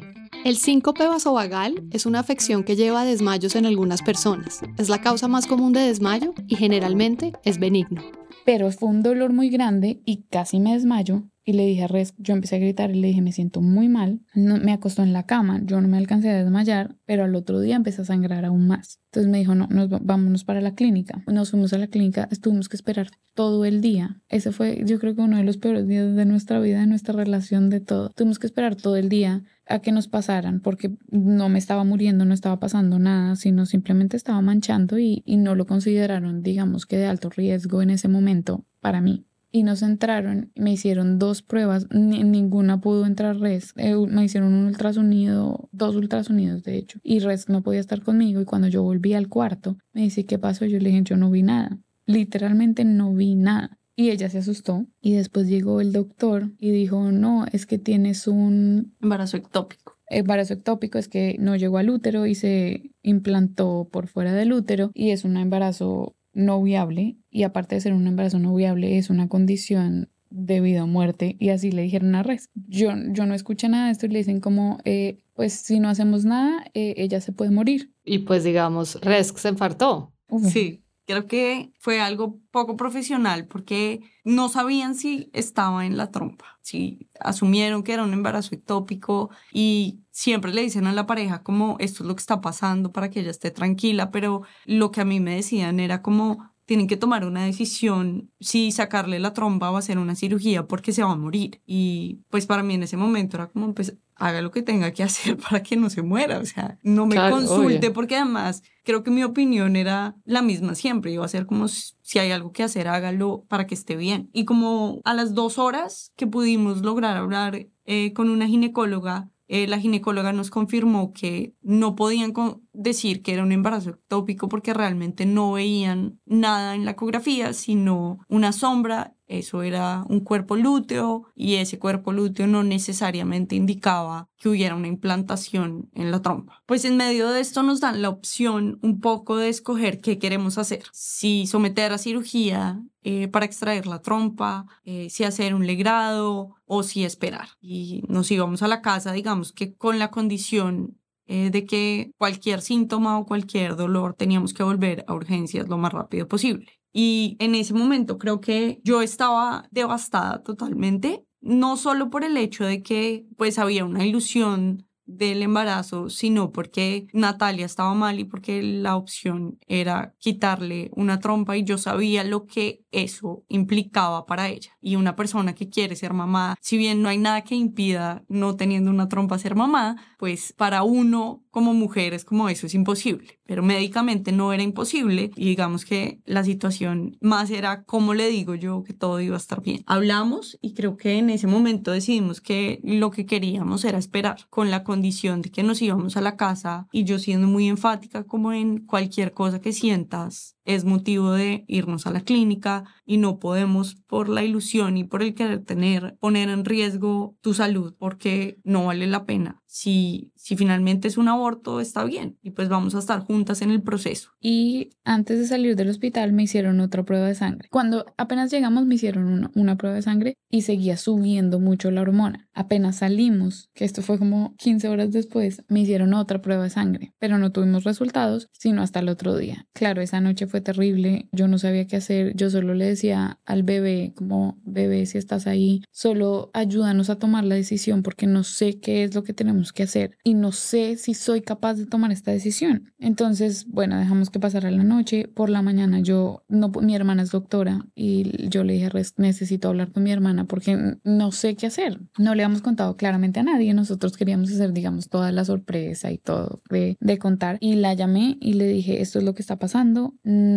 El síncope vasovagal es una afección que lleva a desmayos en algunas personas. Es la causa más común de desmayo y generalmente es benigno. Pero fue un dolor muy grande y casi me desmayo y le dije Res, yo empecé a gritar y le dije, me siento muy mal. No, me acostó en la cama, yo no me alcancé a desmayar, pero al otro día empecé a sangrar aún más. Entonces me dijo, no, nos, vámonos para la clínica. Nos fuimos a la clínica, tuvimos que esperar todo el día. Ese fue, yo creo que uno de los peores días de nuestra vida, de nuestra relación, de todo. Tuvimos que esperar todo el día a que nos pasaran porque no me estaba muriendo, no estaba pasando nada, sino simplemente estaba manchando y no lo consideraron, digamos que de alto riesgo en ese momento para mí y nos entraron, me hicieron dos pruebas, ninguna pudo entrar res, eh, me hicieron un ultrasonido, dos ultrasonidos de hecho, y res no podía estar conmigo y cuando yo volví al cuarto, me dice, ¿qué pasó? Yo le dije, yo no vi nada, literalmente no vi nada. Y ella se asustó y después llegó el doctor y dijo, no, es que tienes un embarazo ectópico. Embarazo ectópico es que no llegó al útero y se implantó por fuera del útero y es un embarazo no viable y aparte de ser un embarazo no viable es una condición de vida o muerte y así le dijeron a Res. Yo, yo no escuché nada de esto y le dicen como, eh, pues si no hacemos nada, eh, ella se puede morir. Y pues digamos, Res se infartó. Sí, creo que fue algo poco profesional porque no sabían si estaba en la trompa, si asumieron que era un embarazo ectópico y siempre le dicen a la pareja como esto es lo que está pasando para que ella esté tranquila, pero lo que a mí me decían era como tienen que tomar una decisión si sacarle la trompa o hacer una cirugía porque se va a morir. Y pues para mí en ese momento era como, pues haga lo que tenga que hacer para que no se muera. O sea, no me consulte porque además creo que mi opinión era la misma siempre. Iba a ser como si hay algo que hacer, hágalo para que esté bien. Y como a las dos horas que pudimos lograr hablar eh, con una ginecóloga, eh, la ginecóloga nos confirmó que no podían decir que era un embarazo ectópico porque realmente no veían nada en la ecografía, sino una sombra eso era un cuerpo lúteo y ese cuerpo lúteo no necesariamente indicaba que hubiera una implantación en la trompa. Pues en medio de esto nos dan la opción un poco de escoger qué queremos hacer. Si someter a cirugía eh, para extraer la trompa, eh, si hacer un legrado o si esperar. Y nos íbamos a la casa, digamos que con la condición eh, de que cualquier síntoma o cualquier dolor teníamos que volver a urgencias lo más rápido posible. Y en ese momento creo que yo estaba devastada totalmente, no solo por el hecho de que pues había una ilusión del embarazo, sino porque Natalia estaba mal y porque la opción era quitarle una trompa y yo sabía lo que eso implicaba para ella. Y una persona que quiere ser mamá, si bien no hay nada que impida no teniendo una trompa ser mamá, pues para uno como mujer es como eso es imposible, pero médicamente no era imposible y digamos que la situación más era como le digo yo que todo iba a estar bien. Hablamos y creo que en ese momento decidimos que lo que queríamos era esperar con la condición de que nos íbamos a la casa y yo siendo muy enfática como en cualquier cosa que sientas es motivo de irnos a la clínica y no podemos por la ilusión y por el querer tener poner en riesgo tu salud porque no vale la pena. Si, si finalmente es un aborto, está bien y pues vamos a estar juntas en el proceso. Y antes de salir del hospital me hicieron otra prueba de sangre. Cuando apenas llegamos me hicieron una, prueba de sangre y seguía subiendo mucho la hormona. Apenas salimos, que esto fue como 15 horas después, me hicieron otra prueba de sangre, pero no tuvimos resultados sino hasta el otro día. Claro, esa noche fue terrible, yo no sabía qué hacer, yo solo le decía al bebé, como bebé, si estás ahí, solo ayúdanos a tomar la decisión porque no sé qué es lo que tenemos que hacer no sé si soy capaz de tomar esta decisión. Entonces, bueno, dejamos que pasara la noche, por la mañana yo, no, mi hermana es doctora y yo le dije, necesito hablar con mi hermana porque no sé qué hacer. No le hemos contado claramente a nadie, nosotros queríamos hacer, digamos, toda la sorpresa y todo de, de contar y la llamé y le dije, esto es lo que está pasando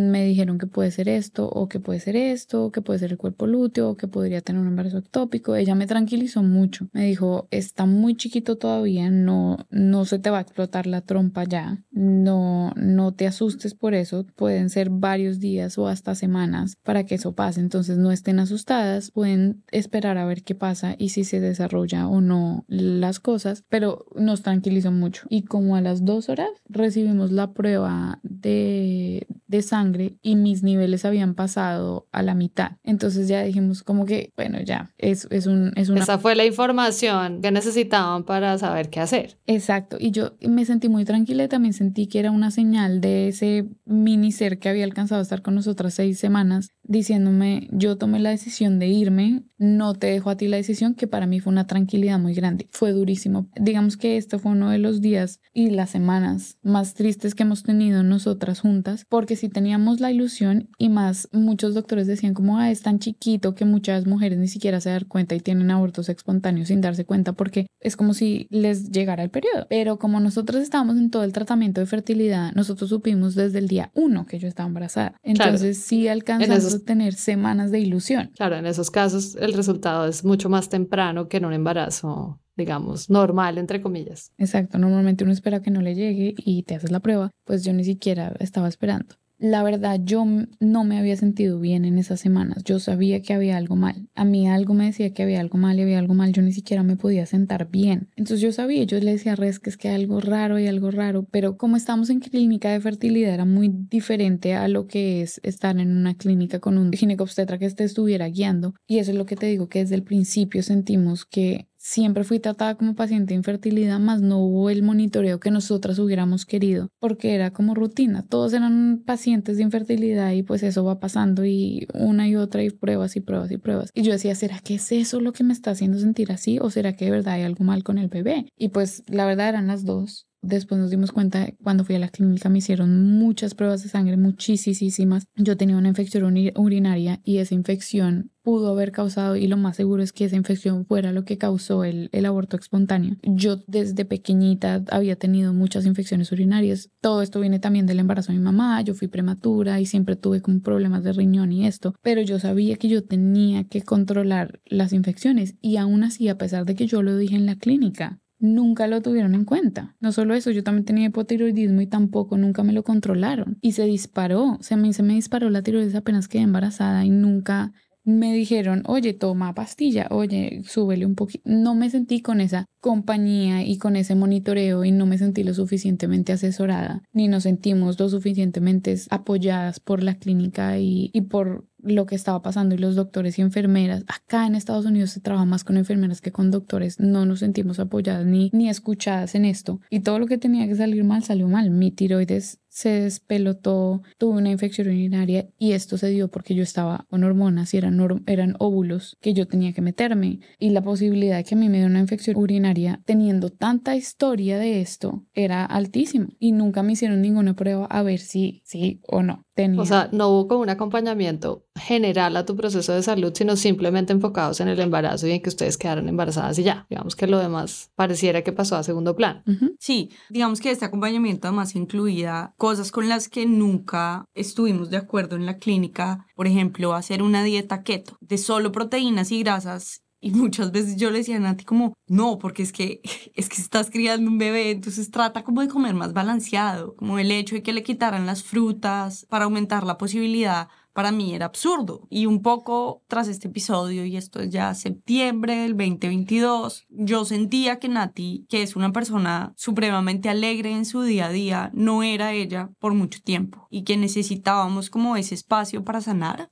me dijeron que puede ser esto o que puede ser esto, que puede ser el cuerpo lúteo o que podría tener un embarazo ectópico. Ella me tranquilizó mucho. Me dijo, está muy chiquito todavía, no, no se te va a explotar la trompa ya, no, no te asustes por eso, pueden ser varios días o hasta semanas para que eso pase, entonces no estén asustadas, pueden esperar a ver qué pasa y si se desarrolla o no las cosas, pero nos tranquilizó mucho. Y como a las dos horas recibimos la prueba de, de sangre y mis niveles habían pasado a la mitad. Entonces ya dijimos como que, bueno, ya, es, es, un, es una... Esa fue la información que necesitaban para saber qué hacer. Exacto. Y yo me sentí muy tranquila y también sentí que era una señal de ese mini ser que había alcanzado a estar con nosotras seis semanas, diciéndome, yo tomé la decisión de irme, no te dejo a ti la decisión, que para mí fue una tranquilidad muy grande. Fue durísimo. Digamos que este fue uno de los días y las semanas más tristes que hemos tenido nosotras juntas, porque si teníamos la ilusión y más muchos doctores decían como, ah, es tan chiquito que muchas mujeres ni siquiera se dan cuenta y tienen abortos espontáneos sin darse cuenta porque es como si les llegara el periodo. Pero como nosotros estábamos en todo el tratamiento de fertilidad, nosotros supimos desde el día uno que yo estaba embarazada. Entonces sí alcanzamos a tener semanas de ilusión. Claro, en esos casos el resultado es mucho más temprano que en un embarazo digamos, normal, entre comillas. Exacto, normalmente uno espera que no le llegue y te haces la prueba, pues yo ni siquiera estaba esperando. La verdad, yo no me había sentido bien en esas semanas. Yo sabía que había algo mal. A mí algo me decía que había algo mal y había algo mal. Yo ni siquiera me podía sentar bien. Entonces yo sabía, yo le decía a Res que es que hay algo raro y algo raro. Pero como estamos en clínica de fertilidad, era muy diferente a lo que es estar en una clínica con un ginecobstetra que te estuviera guiando. Y eso es lo que te digo, que desde el principio sentimos que Siempre fui tratada como paciente de infertilidad, más no hubo el monitoreo que nosotras hubiéramos querido, porque era como rutina. Todos eran pacientes de infertilidad y pues eso va pasando y una y otra y pruebas y pruebas y pruebas. Y yo decía, ¿será que es eso lo que me está haciendo sentir así o será que de verdad hay algo mal con el bebé? Y pues la verdad eran las dos. Después nos dimos cuenta, cuando fui a la clínica me hicieron muchas pruebas de sangre, muchísimas. Yo tenía una infección urinaria y esa infección pudo haber causado y lo más seguro es que esa infección fuera lo que causó el, aborto espontáneo. Yo desde pequeñita había tenido muchas infecciones urinarias. Todo esto viene también del embarazo de mi mamá. Yo fui prematura y siempre tuve como problemas de riñón y esto, pero yo sabía que yo tenía que controlar las infecciones y aún así, a pesar de que yo lo dije en la clínica, nunca lo tuvieron en cuenta. No solo eso, yo también tenía hipotiroidismo y tampoco nunca me lo controlaron. Y se disparó, se me, se me disparó la tiroides apenas quedé embarazada y nunca me dijeron, oye, toma pastilla, oye, súbele un poquito. No me sentí con esa compañía y con ese monitoreo y no me sentí lo suficientemente asesorada, ni nos sentimos lo suficientemente apoyadas por la clínica y, y por lo que estaba pasando y los doctores y enfermeras. Acá en Estados Unidos se trabaja más con enfermeras que con doctores. No nos sentimos apoyadas ni, ni escuchadas en esto. Y todo lo que tenía que salir mal salió mal. Mi tiroides se despelotó, tuve una infección urinaria y esto se dio porque yo estaba con hormonas y eran, eran óvulos que yo tenía que meterme. Y la posibilidad de que a mí me diera una infección urinaria teniendo tanta historia de esto era altísima y nunca me hicieron ninguna prueba a ver si sí o no. O sea, no hubo como un acompañamiento general a tu proceso de salud, sino simplemente enfocados en el embarazo y en que ustedes quedaron embarazadas y ya. Digamos que lo demás pareciera que pasó a segundo plano. Sí, digamos que este acompañamiento además incluía cosas con las que nunca estuvimos de acuerdo en la clínica. Por ejemplo, hacer una dieta keto de solo proteínas y grasas y muchas veces yo le decía a Nati como, no, porque es que, es que estás criando un bebé, entonces trata como de comer más balanceado, como el hecho de que le quitaran las frutas para aumentar la posibilidad, para mí era absurdo. Y un poco tras este episodio, y esto es ya septiembre del 2022, yo sentía que Nati, que es una persona supremamente alegre en su día a día, no era ella por mucho tiempo y que necesitábamos como ese espacio para sanar.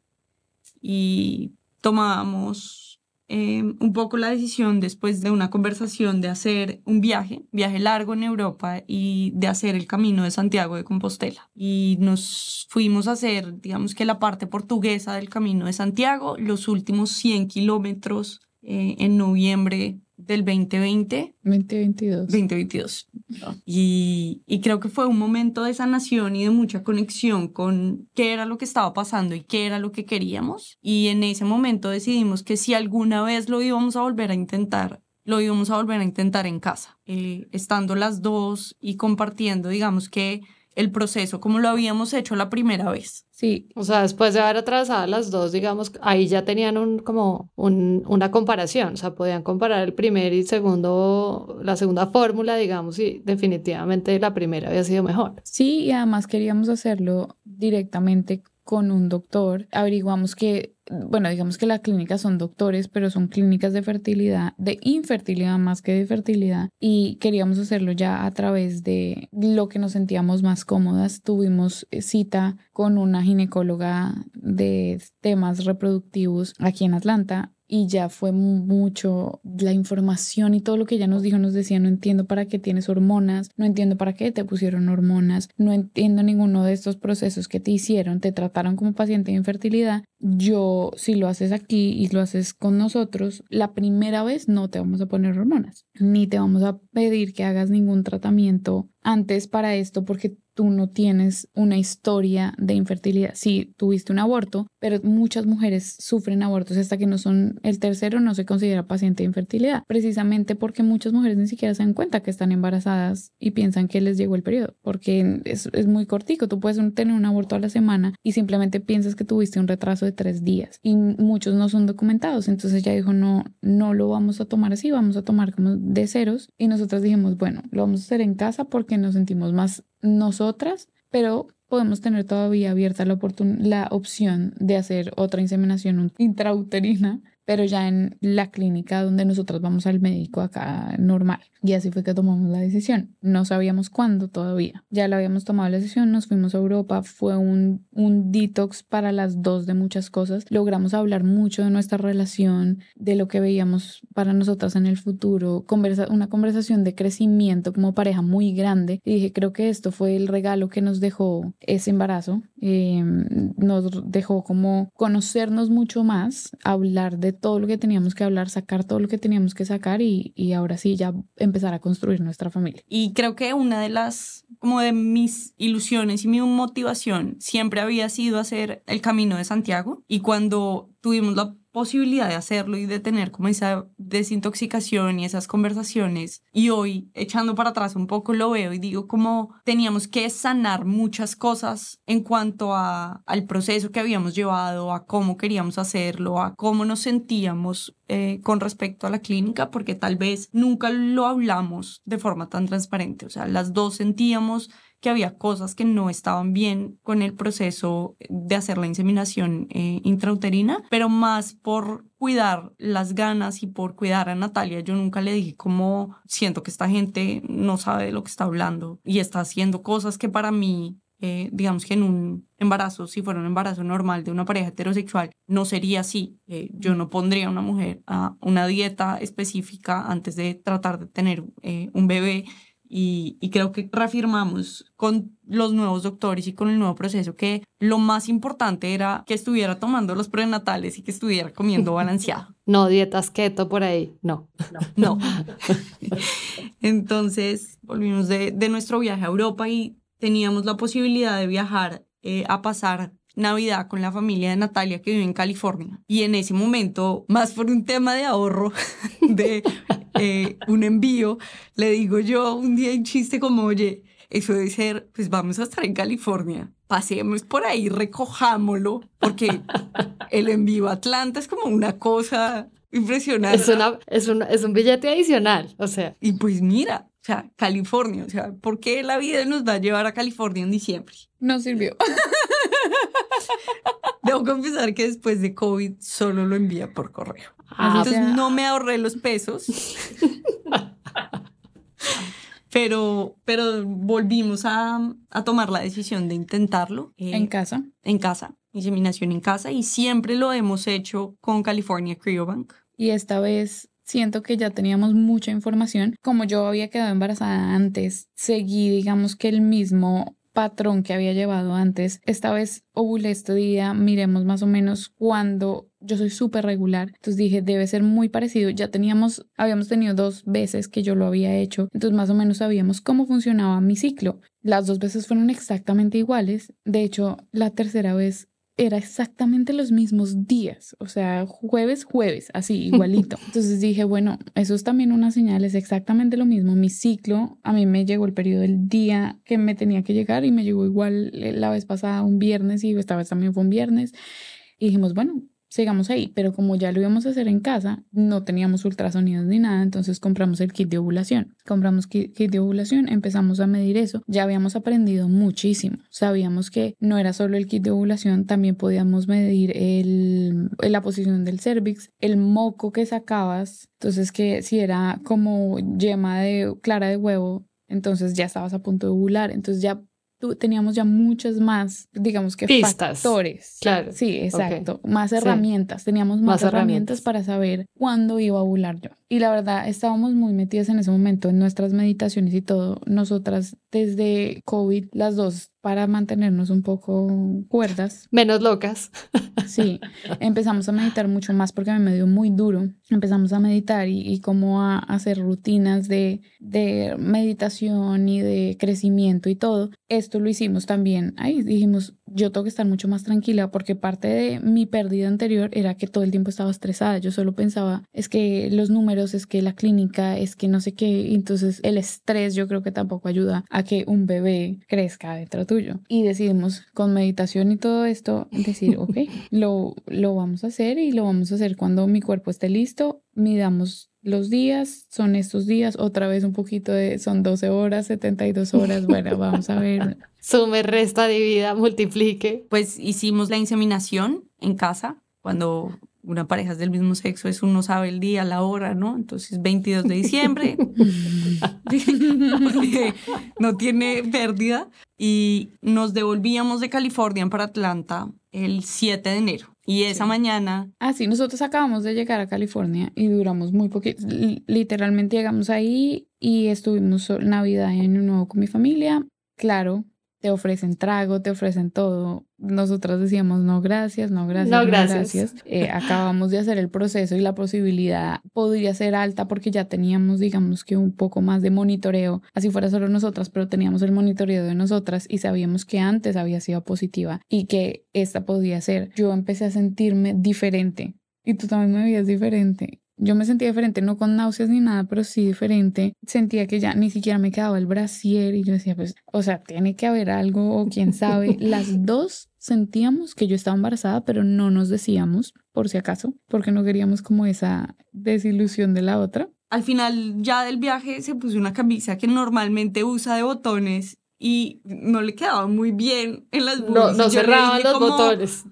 Y tomábamos Em, un poco la decisión después de una conversación de hacer un viaje, viaje largo en Europa y de hacer el camino de Santiago de Compostela. Y nos fuimos a hacer, digamos que la parte portuguesa del camino de Santiago, los últimos 100 kilómetros eh, en noviembre del 2020. 2022. 2022. Y, y, creo que fue un momento de sanación y de mucha conexión con qué era lo que estaba pasando y qué era lo que queríamos. Y en ese momento decidimos que si alguna vez lo íbamos a volver a intentar, lo íbamos a volver a intentar en casa, eh, estando las dos y compartiendo, digamos que el proceso como lo habíamos hecho la primera vez. Sí. O sea, después de haber atravesado las dos, digamos, ahí ya tenían un, como un, una comparación, o sea, podían comparar el primer y segundo, la segunda fórmula, digamos, y definitivamente la primera había sido mejor. Sí, y además queríamos hacerlo directamente con un doctor. Averiguamos que bueno, digamos que las clínicas son doctores, pero son clínicas de fertilidad, de infertilidad más que de fertilidad, y queríamos hacerlo ya a través de lo que nos sentíamos más cómodas. Tuvimos eh, cita con una ginecóloga de temas reproductivos aquí en Atlanta y ya fue mucho la información y todo lo que ella nos dijo, nos decía, no entiendo para qué tienes hormonas, no entiendo para qué te pusieron hormonas, no entiendo ninguno de estos procesos que te hicieron, te trataron como paciente de infertilidad. Yo, si lo haces aquí y lo haces con nosotros, la primera vez no te vamos a poner hormonas, ni te vamos a pedir que hagas ningún tratamiento antes para esto porque tú no tienes una historia de infertilidad. Sí, tuviste un aborto, pero muchas mujeres sufren abortos hasta que no son el tercero, no se considera paciente de infertilidad, precisamente porque muchas mujeres ni siquiera se dan cuenta que están embarazadas y piensan que les llegó el periodo, porque es, es muy cortico. Tú puedes tener un aborto a la semana y simplemente piensas que tuviste un retraso de tres días y muchos no son documentados. Entonces ya dijo, no, no lo vamos a tomar así, vamos a tomar como de ceros. Y nosotros dijimos, bueno, lo vamos a hacer en casa porque nos sentimos más nosotras, pero podemos tener todavía abierta la, la opción de hacer otra inseminación intrauterina pero ya en la clínica donde nosotros vamos al médico acá normal. Y así fue que tomamos la decisión. No sabíamos cuándo todavía. Ya la habíamos tomado la decisión, nos fuimos a Europa, fue un, un detox para las dos de muchas cosas. Logramos hablar mucho de nuestra relación, de lo que veíamos para nosotras en el futuro, conversa una conversación de crecimiento como pareja muy grande. Y dije, creo que esto fue el regalo que nos dejó ese embarazo. Eh, nos dejó como conocernos mucho más, hablar de todo lo que teníamos que hablar, sacar todo lo que teníamos que sacar y, y ahora sí ya empezar a construir nuestra familia. Y creo que una de las, como de mis ilusiones y mi motivación siempre había sido hacer el camino de Santiago y cuando tuvimos la posibilidad de hacerlo y de tener como esa desintoxicación y esas conversaciones. Y hoy, echando para atrás un poco, lo veo y digo como teníamos que sanar muchas cosas en cuanto a, al proceso que habíamos llevado, a cómo queríamos hacerlo, a cómo nos sentíamos eh, con respecto a la clínica porque tal vez nunca lo hablamos de forma tan transparente. O sea, las dos sentíamos que había cosas que no estaban bien con el proceso de hacer la inseminación eh, intrauterina, pero más por cuidar las ganas y por cuidar a Natalia. Yo nunca le dije como siento que esta gente no sabe de lo que está hablando y está haciendo cosas que para mí eh, digamos que en un embarazo, si fuera un embarazo normal de una pareja heterosexual, no sería así. Eh, yo no pondría a una mujer a una dieta específica antes de tratar de tener eh, un bebé. Y, y, creo que reafirmamos con los nuevos doctores y con el nuevo proceso que lo más importante era que estuviera tomando los prenatales y que estuviera comiendo balanceado. No dietas keto por ahí, no. No. no. Entonces volvimos de, de nuestro viaje a Europa y teníamos la posibilidad de viajar eh, a pasar Navidad con la familia de Natalia que vive en California. Y en ese momento, más por un tema de ahorro, de eh, un envío, le digo yo un día en chiste como, oye, eso debe ser, pues vamos a estar en California, pasemos por ahí, recojámoslo, porque el envío a Atlanta es como una cosa impresionante. Es, una, es, una, es un billete adicional, o sea. Y pues mira, o sea, California, o sea, ¿por qué la vida nos va a llevar a California en diciembre? No sirvió. Debo confesar que después de COVID solo lo envía por correo. Ah, Entonces no me ahorré los pesos. pero, pero volvimos a, a, tomar la decisión de intentarlo. Eh, ¿En casa? En casa, inseminación en casa, y siempre lo hemos hecho con California Cryobank. Y esta vez siento que ya teníamos mucha información. Como yo había quedado embarazada antes, seguí, digamos que el mismo patrón que había llevado antes. Esta vez ovulé este día, miremos más o menos cuando yo soy súper regular. Entonces dije, debe ser muy parecido. Ya teníamos, habíamos tenido dos veces que yo lo había hecho. Entonces más o menos sabíamos cómo funcionaba mi ciclo. Las dos veces fueron exactamente iguales. De hecho, la tercera vez era exactamente los mismos días, o sea, jueves, jueves, así, igualito. Entonces dije, bueno, eso es también una señal, es exactamente lo mismo. Mi ciclo, a mí me llegó el periodo del día que me tenía que llegar y me llegó igual eh, la vez pasada un viernes y esta vez también fue un viernes. Y dijimos, bueno, sigamos ahí, pero como ya lo íbamos a hacer en casa, no teníamos ultrasonidos ni nada, entonces compramos el kit de ovulación. Compramos kit, de ovulación, empezamos a medir eso, ya habíamos aprendido muchísimo. Sabíamos que no era solo el kit de ovulación, también podíamos medir el, la posición del cervix, el moco que sacabas, entonces que si era como yema de clara de huevo, entonces ya estabas a punto de ovular, entonces ya teníamos ya muchas más, digamos que Pistas. factores. Claro. Sí, exacto. Más herramientas. Teníamos más, herramientas. para saber cuándo iba a ovular yo. Y la verdad, estábamos muy metidas en ese momento en nuestras meditaciones y todo. Nosotras, desde COVID, las dos, para mantenernos un poco cuerdas. Menos locas. Sí, empezamos a meditar mucho más porque me dio muy duro. Empezamos a meditar y, y como a hacer rutinas de, de meditación y de crecimiento y todo. Esto lo hicimos también. Ahí dijimos, yo tengo que estar mucho más tranquila porque parte de mi pérdida anterior era que todo el tiempo estaba estresada. Yo solo pensaba, es que los números, es que la clínica, es que no sé qué. Entonces el estrés yo creo que tampoco ayuda a que un bebé crezca dentro tuyo. Y decidimos con meditación y todo esto decir, ok, lo, lo vamos a hacer y lo vamos a hacer cuando mi cuerpo esté listo. Midamos los días, son estos días, otra vez un poquito de, son 12 horas, 72 horas, bueno, vamos a ver. Sume, resta, divida, multiplique. Pues hicimos la inseminación en casa, cuando una pareja es del mismo sexo, es uno sabe el día, la hora, ¿no? Entonces, 22 de diciembre, no tiene pérdida, y nos devolvíamos de California para Atlanta el 7 de enero. Y esa mañana... Ah, sí, nosotros acabamos de llegar a California y duramos muy poquito. Literalmente llegamos ahí y estuvimos Navidad en Año Nuevo con mi familia. Claro, te ofrecen trago, te ofrecen todo. Nosotras decíamos, no, gracias, no, gracias. No, gracias. Eh, acabamos de hacer el proceso y la posibilidad podría ser alta porque ya teníamos, digamos que un poco más de monitoreo, así fuera solo nosotras, pero teníamos el monitoreo de nosotras y sabíamos que antes había sido positiva y que esta podía ser. Yo empecé a sentirme diferente y tú también me veías diferente yo me sentía diferente, no con náuseas ni nada, pero sí diferente. Sentía que ya ni siquiera me quedaba el brasier y yo decía, pues, o sea, tiene que haber algo o quién sabe. Las dos sentíamos que yo estaba embarazada, pero no nos decíamos, por si acaso, porque no queríamos como esa desilusión de la otra. Al final ya del viaje se puso una camisa que normalmente usa de botones y no le quedaba muy bien en las No, no cerraban los botones.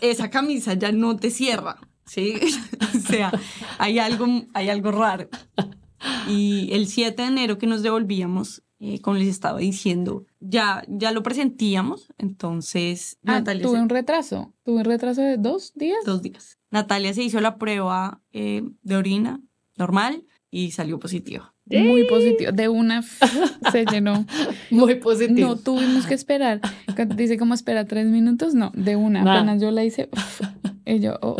Esa camisa ya no te cierra, ¿sí? o sea, hay algo, hay algo raro. Y el 7 de enero que nos devolvíamos, eh, como les estaba diciendo, ya, ya lo presentíamos, entonces Ah, Natalia tuve se- un retraso, tuve un retraso de dos días. dos días. Natalia se hizo la prueba eh, de orina normal y salió positivo. Muy positivo, de una se llenó. Muy positivo. No tuvimos que esperar. Dice como espera tres minutos, no, de una. Nada. Apenas yo la hice, uf, y yo, oh,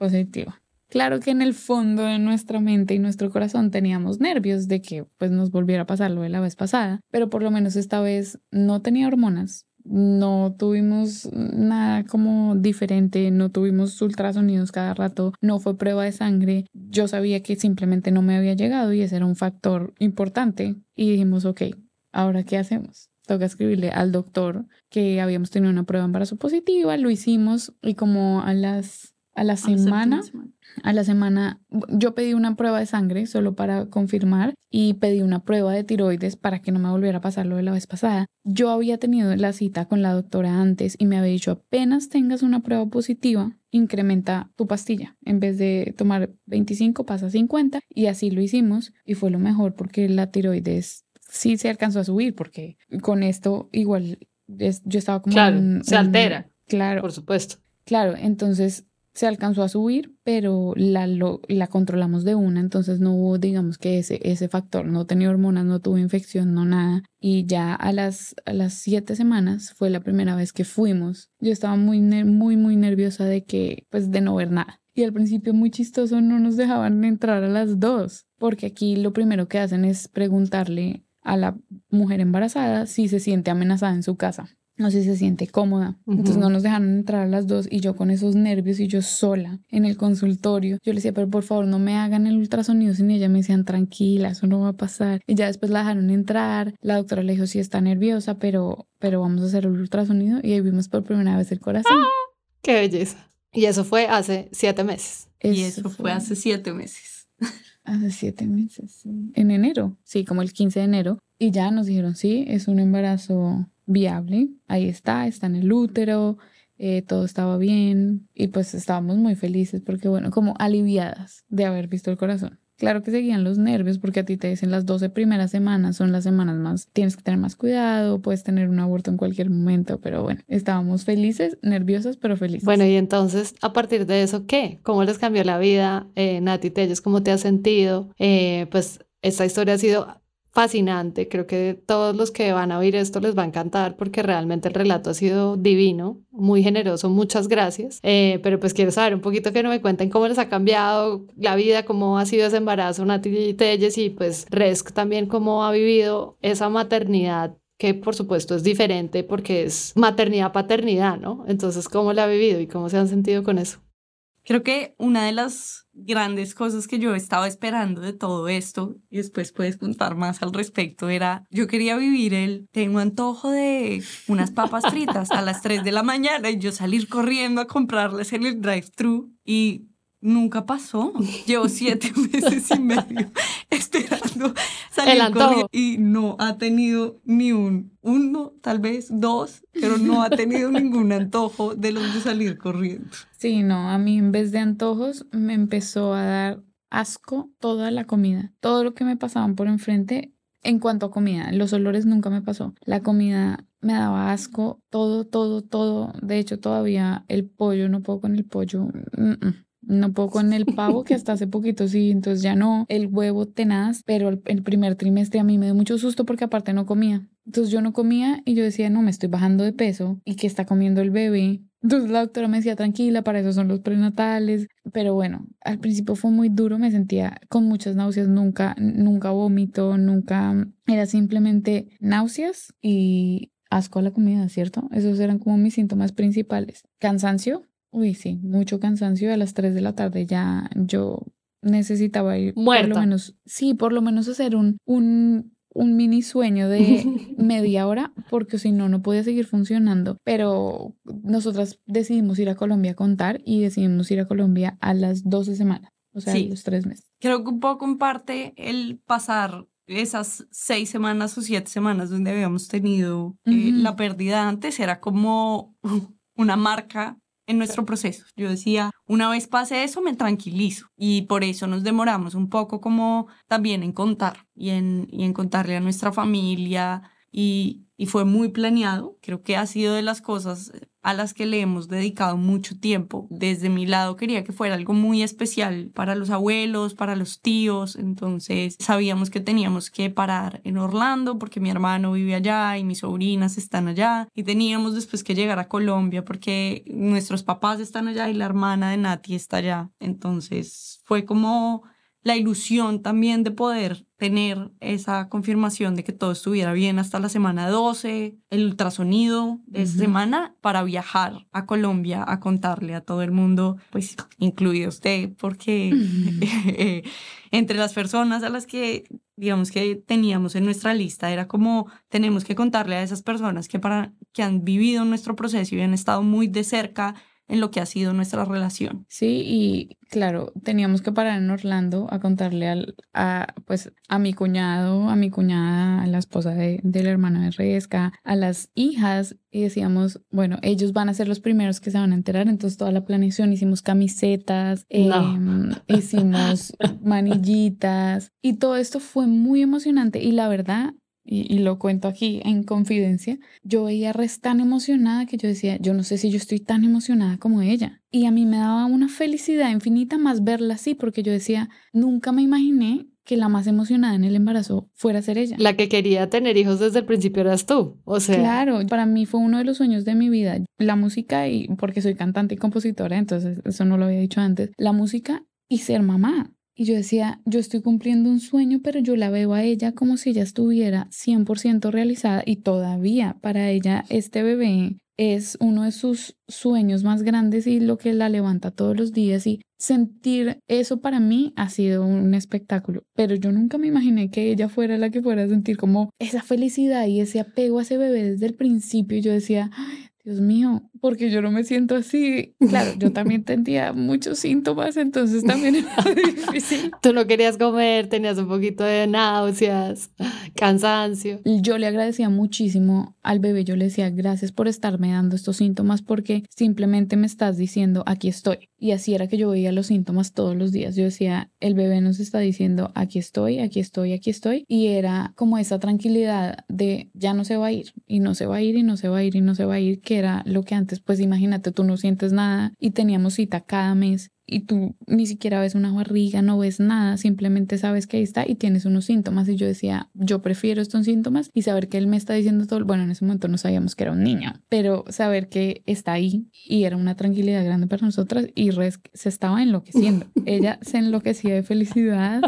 positivo. Claro que en el fondo de nuestra mente y nuestro corazón teníamos nervios de que pues nos volviera a pasar lo de la vez pasada, pero por lo menos esta vez no tenía hormonas, no tuvimos nada como diferente, no tuvimos ultrasonidos cada rato, no fue prueba de sangre, yo sabía que simplemente no me había llegado y ese era un factor importante y dijimos, ok, ahora qué hacemos? Toca escribirle al doctor que habíamos tenido una prueba de embarazo positiva, lo hicimos y como a las a la semana semana. a la semana yo pedí una prueba de sangre solo para confirmar y pedí una prueba de tiroides para que no me volviera a pasar lo de la vez pasada. Yo había tenido la cita con la doctora antes y me había dicho apenas tengas una prueba positiva, incrementa tu pastilla. En vez de tomar 25 pasa a 50 y así lo hicimos y fue lo mejor porque la tiroides sí se alcanzó a subir porque con esto igual es- yo estaba como Claro, se altera. Claro, Por supuesto. Claro, entonces se alcanzó a subir, pero la, lo- la controlamos de una, entonces no hubo, digamos que ese, ese factor, no tenía hormonas, no tuvo infección, no nada. Y ya a las, a las siete semanas fue la primera vez que fuimos. Yo estaba muy, muy, muy nerviosa de que, pues de no ver nada. Y al principio muy chistoso no nos dejaban entrar a las dos, porque aquí lo primero que hacen es preguntarle a la mujer embarazada si se siente amenazada en su casa no sé si se siente cómoda. Entonces no nos dejaron entrar a las dos y yo con esos nervios y yo sola en el consultorio. Yo le decía, pero por favor no me hagan el ultrasonido sin ella. Me decían, tranquila, eso no va a pasar. Y ya después la dejaron entrar. La doctora le dijo, sí está nerviosa, pero, pero vamos a hacer el ultrasonido. Y ahí vimos por primera vez el corazón. Qué belleza. Y eso fue hace siete meses. Y eso fue hace siete meses. Hace siete meses, sí. En enero, sí, como el 15 de enero. Y ya nos dijeron, sí, es un embarazo viable. Ahí está, está en el útero, eh, todo estaba bien. Y pues estábamos muy felices porque, bueno, como aliviadas de haber visto el corazón. Claro que seguían los nervios porque a ti te dicen las 12 primeras semanas son las semanas más, tienes que tener más cuidado, puedes tener un aborto en cualquier momento, pero bueno, estábamos felices, nerviosas, pero felices. Bueno, y entonces, a partir de eso, ¿qué? ¿Cómo les cambió la vida? Eh, Nati Telles, ¿cómo te has sentido? Eh, pues esta historia ha sido fascinante. Creo que todos los que van a oír esto les va a encantar porque realmente el relato ha sido divino, muy generoso. Muchas gracias. Eh, pero pues quiero saber un poquito que no me cuenten cómo les ha cambiado la vida, cómo ha sido ese embarazo, Nati Telles, y pues Resk también cómo ha vivido esa maternidad que por supuesto es diferente porque es maternidad-paternidad, ¿no? Entonces, ¿cómo la ha vivido y cómo se han sentido con eso? Creo que una de las grandes cosas que yo estaba esperando de todo esto, y después puedes contar más al respecto, era yo quería vivir el tengo antojo de unas papas fritas a las 3 de la mañana y yo salir corriendo a comprarles en el drive-thru y nunca pasó. Llevo siete meses y medio esperando salir corriendo y no ha tenido ni un uno, tal vez dos, pero no ha tenido ningún antojo de los de salir corriendo. Sí, no, a mí en vez de antojos me empezó a dar asco toda la comida. Todo lo que me pasaban por enfrente en cuanto a comida. Los olores nunca me pasó. La comida me daba asco, todo, todo, todo. De hecho, todavía el pollo, no puedo con el pollo. mm, mm. No puedo con el pavo, que hasta hace poquito sí, entonces ya no. El huevo tenaz, pero el, primer trimestre a mí me dio mucho susto porque aparte no comía. Entonces yo no comía y yo decía, no, me estoy bajando de peso y que está comiendo el bebé. Entonces la doctora me decía, tranquila, para eso son los prenatales. Pero bueno, al principio fue muy duro, me sentía con muchas náuseas, nunca, nunca vómito, nunca, era simplemente náuseas y asco a la comida, ¿cierto? Esos eran como mis síntomas principales. Cansancio, uy, sí, mucho cansancio. A las 3 de la tarde ya yo necesitaba ir por Muerta. lo menos, sí, por lo menos hacer un, un, un mini sueño de media hora, porque si no, no podía seguir funcionando. Pero nosotras decidimos ir a Colombia a contar y decidimos ir a Colombia a las 12 semanas, o sea, Sí. a los tres meses. Creo que un poco en parte el pasar esas seis semanas o siete semanas donde habíamos tenido eh, la pérdida antes era como una marca en nuestro proceso. Yo decía, una vez pase eso, me tranquilizo. Y por eso nos demoramos un poco como también en contar y en, y en contarle a nuestra familia. Y, y fue muy planeado. Creo que ha sido de las cosas a las que le hemos dedicado mucho tiempo. Desde mi lado quería que fuera algo muy especial para los abuelos, para los tíos. Entonces sabíamos que teníamos que parar en Orlando porque mi hermano vive allá y mis sobrinas están allá. Y teníamos después que llegar a Colombia porque nuestros papás están allá y la hermana de Nati está allá. Entonces fue como la ilusión también de poder tener esa confirmación de que todo estuviera bien hasta la semana 12, el ultrasonido de esa semana para viajar a Colombia a contarle a todo el mundo, pues incluido usted, porque eh, entre las personas a las que digamos que teníamos en nuestra lista era como tenemos que contarle a esas personas que para que han vivido nuestro proceso y han estado muy de cerca en lo que ha sido nuestra relación. Sí, y claro, teníamos que parar en Orlando a contarle al, a, pues, a mi cuñado, a mi cuñada, a la esposa de, del hermano de Resca, a las hijas, y decíamos, bueno, ellos van a ser los primeros que se van a enterar, entonces toda la planeación, hicimos camisetas, No. em, hicimos manillitas, y todo esto fue muy emocionante, y la verdad... Y, y lo cuento aquí en confidencia, yo veía a Res tan emocionada que yo decía, yo no sé si yo estoy tan emocionada como ella. Y a mí me daba una felicidad infinita más verla así, porque yo decía, nunca me imaginé que la más emocionada en el embarazo fuera a ser ella. La que quería tener hijos desde el principio eras tú. O sea, Claro, para mí fue uno de los sueños de mi vida. La música, y porque soy cantante y compositora, entonces eso no lo había dicho antes, la música y ser mamá. Y yo decía, yo estoy cumpliendo un sueño, pero yo la veo a ella como si ella estuviera 100% realizada y todavía para ella este bebé es uno de sus sueños más grandes y lo que la levanta todos los días y sentir eso para mí ha sido un espectáculo, pero yo nunca me imaginé que ella fuera la que fuera a sentir como esa felicidad y ese apego a ese bebé desde el principio. Yo decía, "Ay, Dios mío, porque yo no me siento así. Claro, yo también tenía muchos síntomas, entonces también era difícil. tú no querías comer, tenías un poquito de náuseas, cansancio. Yo le agradecía muchísimo al bebé, yo le decía gracias por estarme dando estos síntomas porque simplemente me estás diciendo aquí estoy. Y así era que yo veía los síntomas todos los días. Yo decía, el bebé nos está diciendo aquí estoy, aquí estoy, aquí estoy. Y era como esa tranquilidad de ya no se va a ir y no se va a ir y no se va a ir y no se va a ir, que era lo que antes, pues imagínate, tú no sientes nada y teníamos cita cada mes y tú ni siquiera ves una barriga, no ves nada, simplemente sabes que ahí está y tienes unos síntomas. Y yo decía, yo prefiero estos síntomas y saber que él me está diciendo todo. Bueno, en ese momento no sabíamos que era un niño, pero saber que está ahí y era una tranquilidad grande para nosotras y Res se estaba enloqueciendo. Ella se enloquecía de felicidad.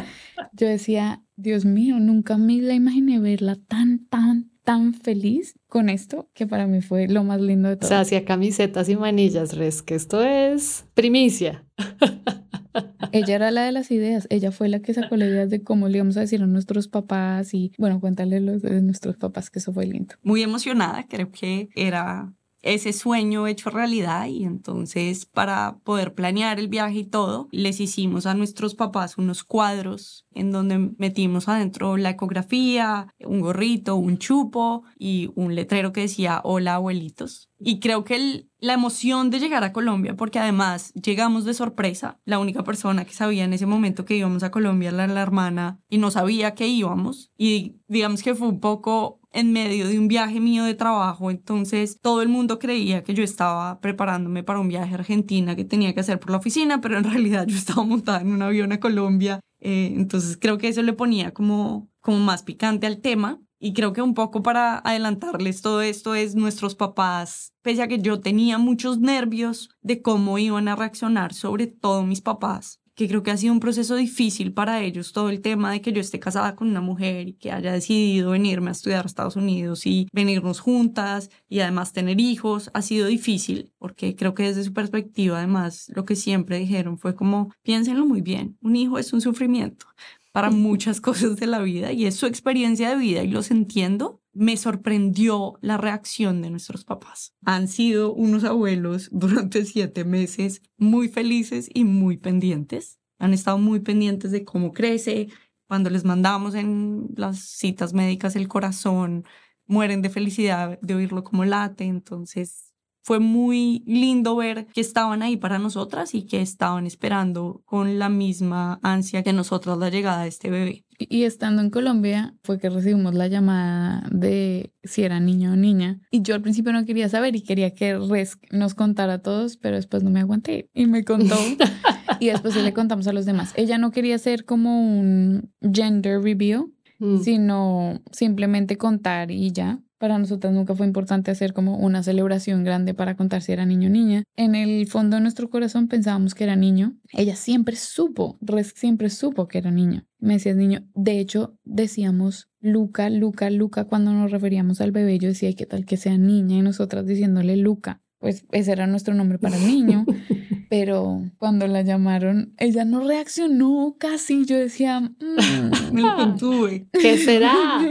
Yo decía, Dios mío, nunca me la imaginé verla tan, tan, tan feliz con esto, que para mí fue lo más lindo de O todo. sea, hacía camisetas y manillas, Res, que esto es primicia. Ella era la de las ideas, ella fue la que sacó las ideas de cómo le íbamos a decir a nuestros papás y bueno, cuéntale los de nuestros papás que eso fue lindo. muy emocionada, creo que era ese sueño hecho realidad y entonces para poder planear el viaje y todo, les hicimos a nuestros papás unos cuadros en donde metimos adentro la ecografía, un gorrito, un chupo y un letrero que decía hola abuelitos. Y creo que la emoción de llegar a Colombia, porque además llegamos de sorpresa, la única persona que sabía en ese momento que íbamos a Colombia era la hermana y no sabía que íbamos y digamos que fue un poco en medio de un viaje mío de trabajo, entonces todo el mundo creía que yo estaba preparándome para un viaje a Argentina que tenía que hacer por la oficina, pero en realidad yo estaba montada en un avión a Colombia, eh, entonces creo que eso le ponía como, como más picante al tema. Y creo que un poco para adelantarles todo esto es nuestros papás, pese a que yo tenía muchos nervios de cómo iban a reaccionar, sobre todo mis papás, que creo que ha sido un proceso difícil para ellos, todo el tema de que yo esté casada con una mujer y que haya decidido venirme a estudiar a Estados Unidos y venirnos juntas y además tener hijos, ha sido difícil, porque creo que desde su perspectiva, además, lo que siempre dijeron fue como, piénsenlo muy bien, un hijo es un sufrimiento para muchas cosas de la vida y es su experiencia de vida y los entiendo, me sorprendió la reacción de nuestros papás. Han sido unos abuelos durante siete meses muy felices y muy pendientes. Han estado muy pendientes de cómo crece. Cuando les mandamos en las citas médicas el corazón, mueren de felicidad de oírlo como late. Entonces, fue muy lindo ver que estaban ahí para nosotras y que estaban esperando con la misma ansia que nosotras la llegada de este bebé. Y estando en Colombia fue que recibimos la llamada de si era niño o niña. Y yo al principio no quería saber y quería que Res nos contara a todos, pero después no me aguanté y me contó. y después le contamos a los demás. Ella no quería hacer como un gender review, mm. sino simplemente contar y ya. Para nosotras nunca fue importante hacer como una celebración grande para contar si era niño o niña. En el fondo de nuestro corazón pensábamos que era niño. Ella siempre supo, siempre supo que era niño. Me decías niño. De hecho, decíamos Luca, Luca, Luca cuando nos referíamos al bebé. Yo decía, ¿qué tal que sea niña? Y nosotras diciéndole Luca. Pues ese era nuestro nombre para el niño. pero cuando la llamaron, ella no reaccionó casi. Yo decía, mm, me lo contuve. ¿Qué será?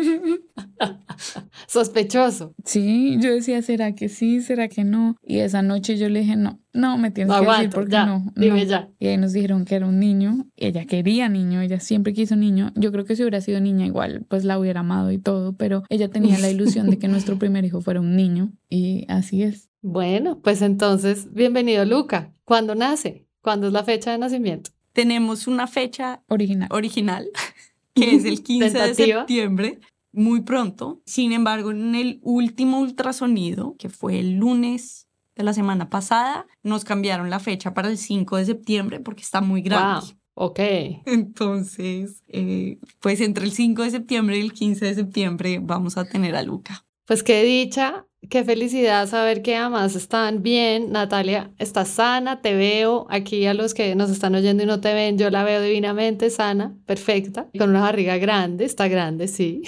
Sospechoso. Sí, yo decía, ¿será que sí? ¿Será que no? Y esa noche yo le dije, no, no, me tienes que decir porque no. Dime ya. Y ahí nos dijeron que era un niño. Ella quería niño, ella siempre quiso niño. Yo creo que si hubiera sido niña igual, pues la hubiera amado y todo, pero ella tenía la ilusión de que nuestro primer hijo fuera un niño y así es. Bueno, pues entonces, bienvenido Luca. ¿Cuándo nace? ¿Cuándo es la fecha de nacimiento? Tenemos una fecha original, original que es el 15 de septiembre, muy pronto. Sin embargo, en el último ultrasonido, que fue el lunes de la semana pasada, nos cambiaron la fecha para el 5 de septiembre porque está muy grande. Wow. Ok. Entonces, eh, pues entre el 5 de septiembre y el 15 de septiembre vamos a tener a Luca. Pues qué dicha Qué felicidad saber que además están bien. Natalia, estás sana, te veo. Aquí a los que nos están oyendo y no te ven, yo la veo divinamente sana, perfecta, con una barriga grande, está grande, sí.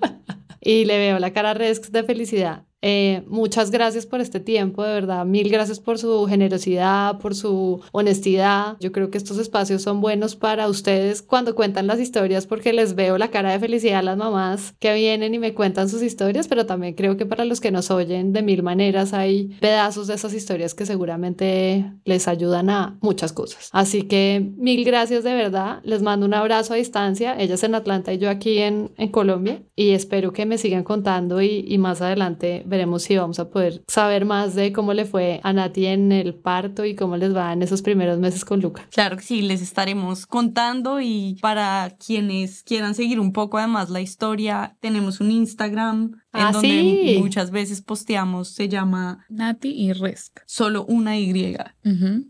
y le veo la cara de felicidad. Eh, muchas gracias por este tiempo, de verdad. Mil gracias por su generosidad, por su honestidad. Yo creo que estos espacios son buenos para ustedes cuando cuentan las historias porque les veo la cara de felicidad a las mamás que vienen y me cuentan sus historias, pero también creo que para los que nos oyen de mil maneras hay pedazos de esas historias que seguramente les ayudan a muchas cosas. Así que mil gracias de verdad. Les mando un abrazo a distancia. Ellas en Atlanta y yo aquí en, en Colombia y espero que me sigan contando y, y más adelante veremos si vamos a poder saber más de cómo le fue a Nati en el parto y cómo les va en esos primeros meses con Luca. Claro que sí, les estaremos contando y para quienes quieran seguir un poco además la historia, tenemos un Instagram en ah, donde muchas veces posteamos, se llama Nati y Resk. Solo una Y.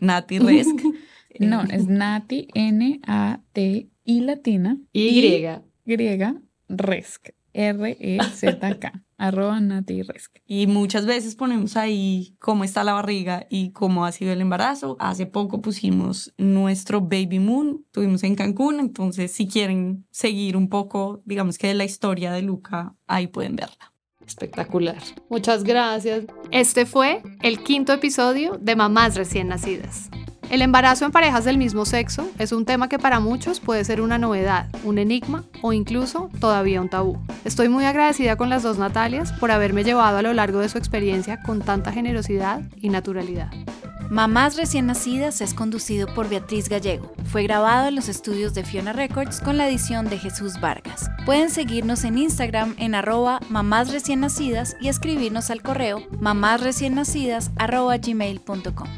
Nati Resk. no, es Nati N-A-T y latina. Y. Y. Resk. R-E-Z-K arroba Nati Y muchas veces ponemos ahí cómo está la barriga y cómo ha sido el embarazo. Hace poco pusimos nuestro Baby Moon, tuvimos en Cancún, entonces si quieren seguir un poco, digamos que de la historia de Luca, ahí pueden verla. Espectacular. Muchas gracias. Este fue el quinto episodio de Mamás recién nacidas. El embarazo en parejas del mismo sexo es un tema que para muchos puede ser una novedad, un enigma o incluso todavía un tabú. Estoy muy agradecida con las dos Natalias por haberme llevado a lo largo de su experiencia con tanta generosidad y naturalidad. Mamás recién nacidas es conducido por Beatriz Gallego. Fue grabado en los estudios de Fiona Records con la edición de Jesús Vargas. Pueden seguirnos en Instagram en arroba mamás recién nacidas y escribirnos al correo mamásreciennacidas arroba gmail.com.